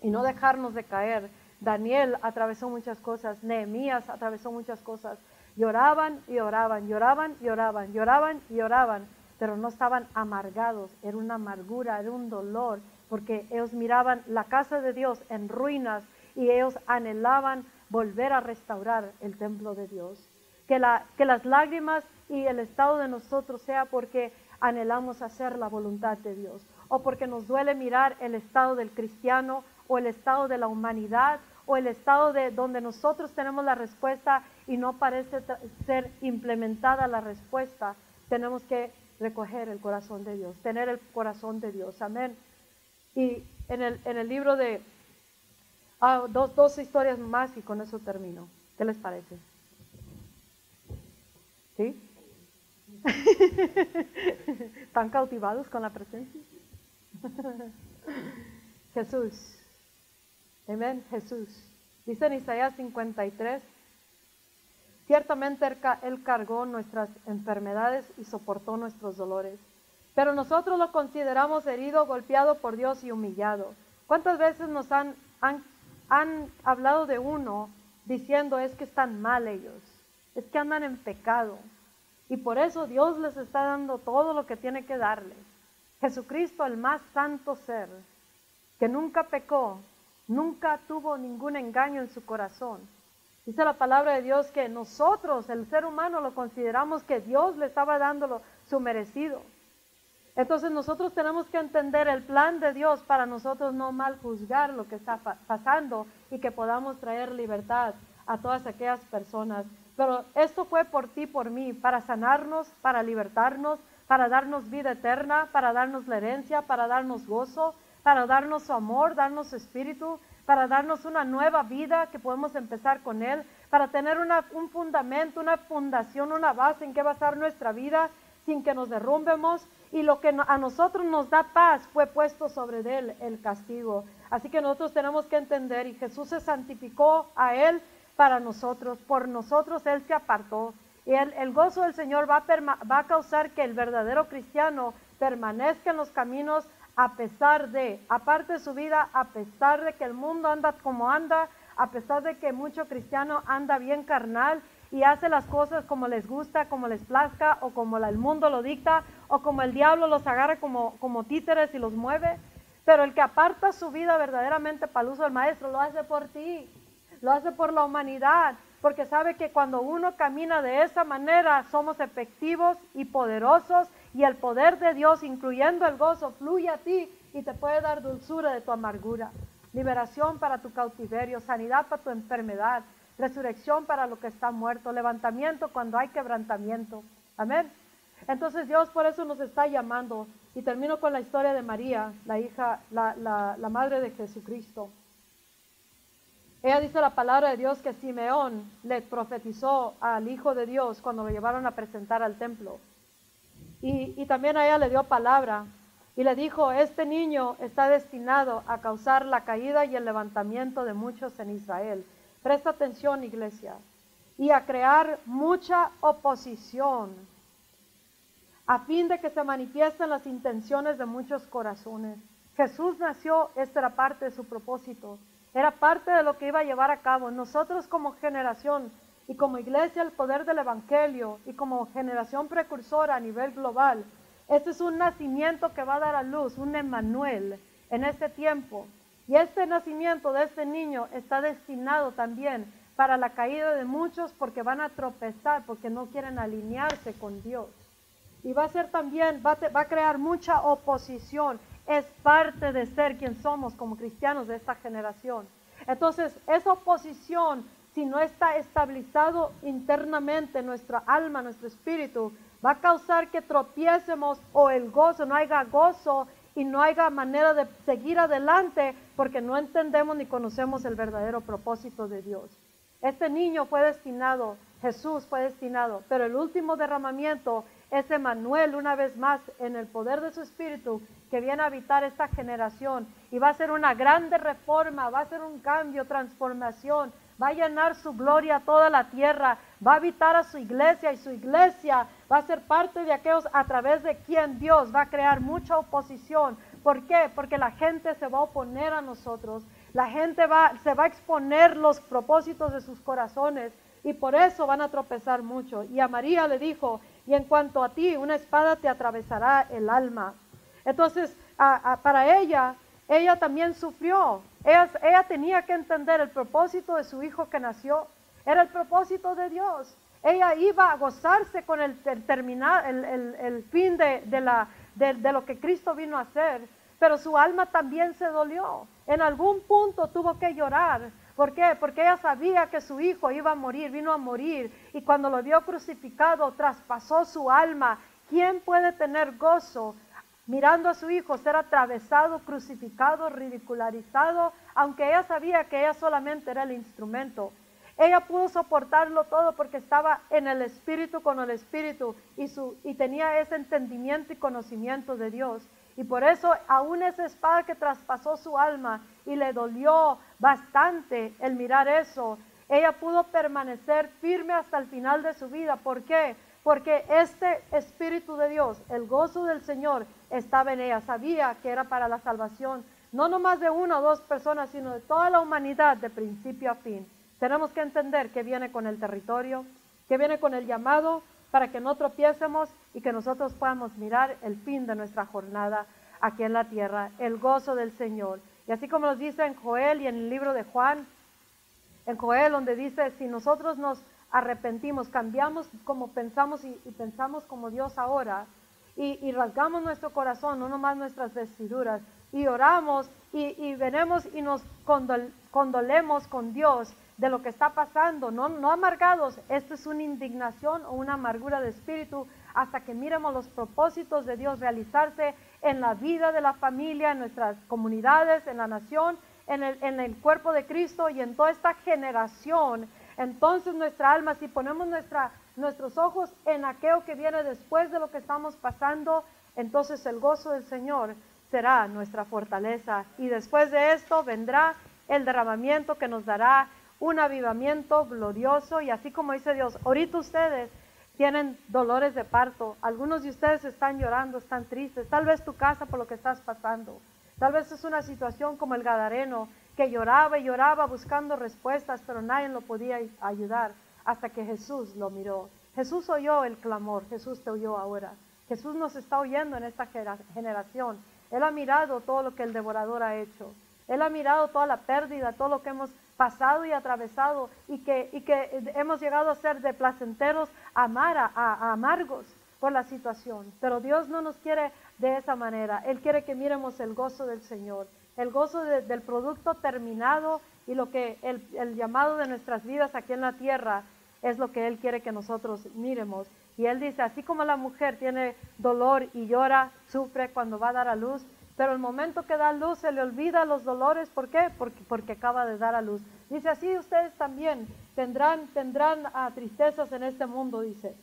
Y no dejarnos de caer. Daniel atravesó muchas cosas, Nehemías atravesó muchas cosas. Lloraban y oraban, lloraban y oraban, lloraban y oraban, pero no estaban amargados. Era una amargura, era un dolor, porque ellos miraban la casa de Dios en ruinas y ellos anhelaban volver a restaurar el templo de Dios. Que, la, que las lágrimas y el estado de nosotros sea porque anhelamos hacer la voluntad de Dios o porque nos duele mirar el estado del cristiano o el estado de la humanidad o el estado de donde nosotros tenemos la respuesta y no parece ser implementada la respuesta, tenemos que recoger el corazón de Dios, tener el corazón de Dios. Amén. Y en el, en el libro de Ah, dos, dos historias más y con eso termino. ¿Qué les parece? ¿Sí? ¿Están cautivados con la presencia? Jesús. Amén, Jesús. Dice en Isaías 53, ciertamente Él cargó nuestras enfermedades y soportó nuestros dolores, pero nosotros lo consideramos herido, golpeado por Dios y humillado. ¿Cuántas veces nos han, han han hablado de uno diciendo es que están mal ellos, es que andan en pecado. Y por eso Dios les está dando todo lo que tiene que darles. Jesucristo, el más santo ser, que nunca pecó, nunca tuvo ningún engaño en su corazón. Dice la palabra de Dios que nosotros, el ser humano, lo consideramos que Dios le estaba dando su merecido. Entonces nosotros tenemos que entender el plan de Dios para nosotros no mal juzgar lo que está pasando y que podamos traer libertad a todas aquellas personas. Pero esto fue por ti, por mí, para sanarnos, para libertarnos, para darnos vida eterna, para darnos la herencia, para darnos gozo, para darnos su amor, darnos su espíritu, para darnos una nueva vida que podemos empezar con Él, para tener un fundamento, una fundación, una base en que basar nuestra vida sin que nos derrumbemos y lo que a nosotros nos da paz fue puesto sobre él el castigo. Así que nosotros tenemos que entender y Jesús se santificó a él para nosotros, por nosotros él se apartó. Y el, el gozo del Señor va a, va a causar que el verdadero cristiano permanezca en los caminos a pesar de, aparte de su vida, a pesar de que el mundo anda como anda, a pesar de que mucho cristiano anda bien carnal y hace las cosas como les gusta, como les plazca o como el mundo lo dicta o como el diablo los agarra como, como títeres y los mueve. Pero el que aparta su vida verdaderamente para el uso del maestro lo hace por ti, lo hace por la humanidad, porque sabe que cuando uno camina de esa manera somos efectivos y poderosos y el poder de Dios, incluyendo el gozo, fluye a ti y te puede dar dulzura de tu amargura, liberación para tu cautiverio, sanidad para tu enfermedad, resurrección para lo que está muerto, levantamiento cuando hay quebrantamiento. Amén. Entonces Dios por eso nos está llamando. Y termino con la historia de María, la hija, la, la, madre de Jesucristo. Ella dice la palabra de Dios que Simeón le profetizó al Hijo de Dios cuando lo llevaron a presentar al templo. Y, y, también a ella le dio palabra y le dijo, este niño está destinado a causar la caída y el levantamiento de muchos en Israel. Presta atención, iglesia. Y a crear mucha oposición a fin de que se manifiesten las intenciones de muchos corazones. Jesús nació, esta era parte de su propósito, era parte de lo que iba a llevar a cabo. Nosotros como generación y como iglesia, el poder del Evangelio y como generación precursora a nivel global, este es un nacimiento que va a dar a luz, un Emmanuel en este tiempo. Y este nacimiento de este niño está destinado también para la caída de muchos porque van a tropezar, porque no quieren alinearse con Dios. Y va a ser también, va va a crear mucha oposición. Es parte de ser quien somos como cristianos de esta generación. Entonces, esa oposición, si no está estabilizado internamente nuestra alma, nuestro espíritu, va a causar que tropiecemos o el gozo, no haya gozo y no haya manera de seguir adelante porque no entendemos ni conocemos el verdadero propósito de Dios. Este niño fue destinado, Jesús fue destinado, pero el último derramamiento es Emanuel una vez más en el poder de su espíritu que viene a habitar esta generación y va a ser una grande reforma, va a ser un cambio, transformación, va a llenar su gloria a toda la tierra, va a habitar a su iglesia y su iglesia va a ser parte de aquellos a través de quien Dios va a crear mucha oposición. ¿Por qué? Porque la gente se va a oponer a nosotros, la gente va, se va a exponer los propósitos de sus corazones y por eso van a tropezar mucho. Y a María le dijo, y en cuanto a ti, una espada te atravesará el alma. Entonces, para ella, ella también sufrió. Ella, ella tenía que entender el propósito de su hijo que nació. Era el propósito de Dios. Ella iba a gozarse con el, terminar, el, fin de, de, lo que Cristo vino a hacer, pero su alma también se dolió. En algún punto tuvo que llorar. ¿Por qué? Porque ella sabía que su hijo iba a morir, vino a morir, y cuando lo vio crucificado, traspasó su alma. ¿Quién puede tener gozo mirando a su hijo ser atravesado, crucificado, ridicularizado, aunque ella sabía que ella solamente era el instrumento. Ella pudo soportarlo todo porque estaba en el Espíritu con el Espíritu y, su, y tenía ese entendimiento y conocimiento de Dios. Y por eso aún esa espada que traspasó su alma y le dolió bastante el mirar eso, ella pudo permanecer firme hasta el final de su vida. ¿Por qué? Porque este Espíritu de Dios, el gozo del Señor, estaba en ella. Sabía que era para la salvación, no nomás de una o dos personas, sino de toda la humanidad, de principio a fin. Tenemos que entender que viene con el territorio, que viene con el llamado, para que no tropiecemos y que nosotros podamos mirar el fin de nuestra jornada aquí en la tierra, el gozo del Señor. Y así como nos dice en Joel y en el libro de Juan, en Joel donde dice, si nosotros nos arrepentimos, cambiamos como pensamos y, pensamos como Dios ahora, y, rasgamos nuestro corazón, no nomás nuestras vestiduras, y oramos y, venemos y nos condolemos con Dios de lo que está pasando, no, no amargados, esto es una indignación o una amargura de espíritu hasta que miremos los propósitos de Dios realizarse en la vida de la familia, en nuestras comunidades, en la nación, en el, en el cuerpo de Cristo y en toda esta generación. Entonces nuestra alma, si ponemos nuestra, nuestros ojos en aquello que viene después de lo que estamos pasando, entonces el gozo del Señor será nuestra fortaleza. Y después de esto vendrá el derramamiento que nos dará un avivamiento glorioso. Y así como dice Dios, ahorita ustedes tienen dolores de parto, algunos de ustedes están llorando, están tristes, tal vez tu casa por lo que estás pasando. Tal vez es una situación como el Gadareno, que lloraba y lloraba buscando respuestas, pero nadie lo podía ayudar hasta que Jesús lo miró. Jesús oyó el clamor, Jesús te oyó ahora. Jesús nos está oyendo en esta generación. Él ha mirado todo lo que el devorador ha hecho. Él ha mirado toda la pérdida, todo lo que hemos pasado y atravesado y que, y que hemos llegado a ser de placenteros a, amargos por la situación. Pero Dios no nos quiere de esa manera. Él quiere que miremos el gozo del Señor el gozo del producto terminado y lo que el, llamado de nuestras vidas aquí en la tierra es lo que Él quiere que nosotros miremos. Y Él dice, así como la mujer tiene dolor y llora, sufre cuando va a dar a luz, pero el momento que da luz se le olvida los dolores, ¿por qué? Porque, porque acaba de dar a luz. Dice, así ustedes también tendrán, tendrán ah, tristezas en este mundo, dice.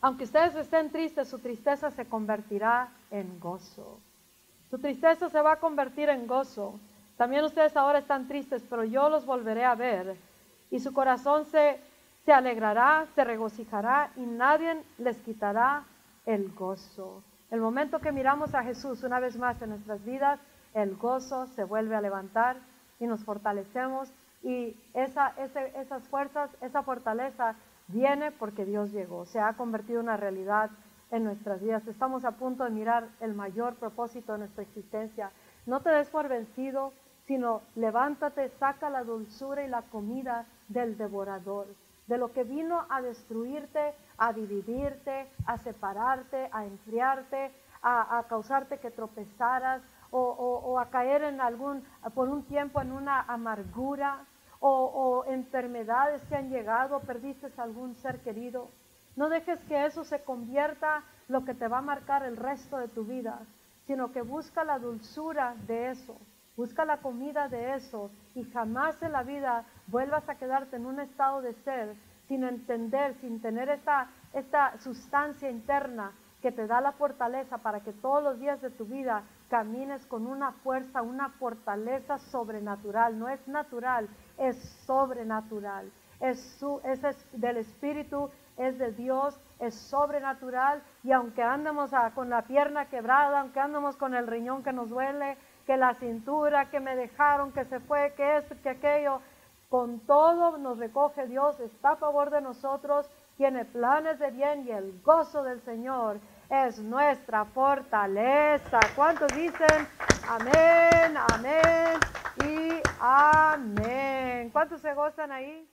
Aunque ustedes estén tristes, su tristeza se convertirá en gozo. Su tristeza se va a convertir en gozo. También ustedes ahora están tristes, pero yo los volveré a ver. Y su corazón se, se alegrará, se regocijará y nadie les quitará el gozo. El momento que miramos a Jesús una vez más en nuestras vidas, el gozo se vuelve a levantar y nos fortalecemos y esa, esas fuerzas, esa fortaleza viene porque Dios llegó, se ha convertido en una realidad en nuestras vidas. Estamos a punto de mirar el mayor propósito de nuestra existencia. No te des por vencido, sino levántate, saca la dulzura y la comida del devorador, de lo que vino a destruirte, a dividirte, a separarte, a enfriarte, a, causarte que tropezaras o, a caer en algún, por un tiempo en una amargura o, enfermedades que han llegado, perdiste algún ser querido. No dejes que eso se convierta lo que te va a marcar el resto de tu vida, sino que busca la dulzura de eso, busca la comida de eso y jamás en la vida vuelvas a quedarte en un estado de ser sin entender, sin tener esta, esta sustancia interna que te da la fortaleza para que todos los días de tu vida camines con una fuerza, una fortaleza sobrenatural. No es natural, es sobrenatural. Es, su, es del Espíritu, es de Dios, es sobrenatural. Y aunque andemos con la pierna quebrada, aunque andemos con el riñón que nos duele, que la cintura, que me dejaron, que se fue, que esto, que aquello, con todo nos recoge Dios, está a favor de nosotros, tiene planes de bien y el gozo del Señor es nuestra fortaleza. ¿Cuántos dicen amén, amén y amén? ¿Cuántos se gozan ahí?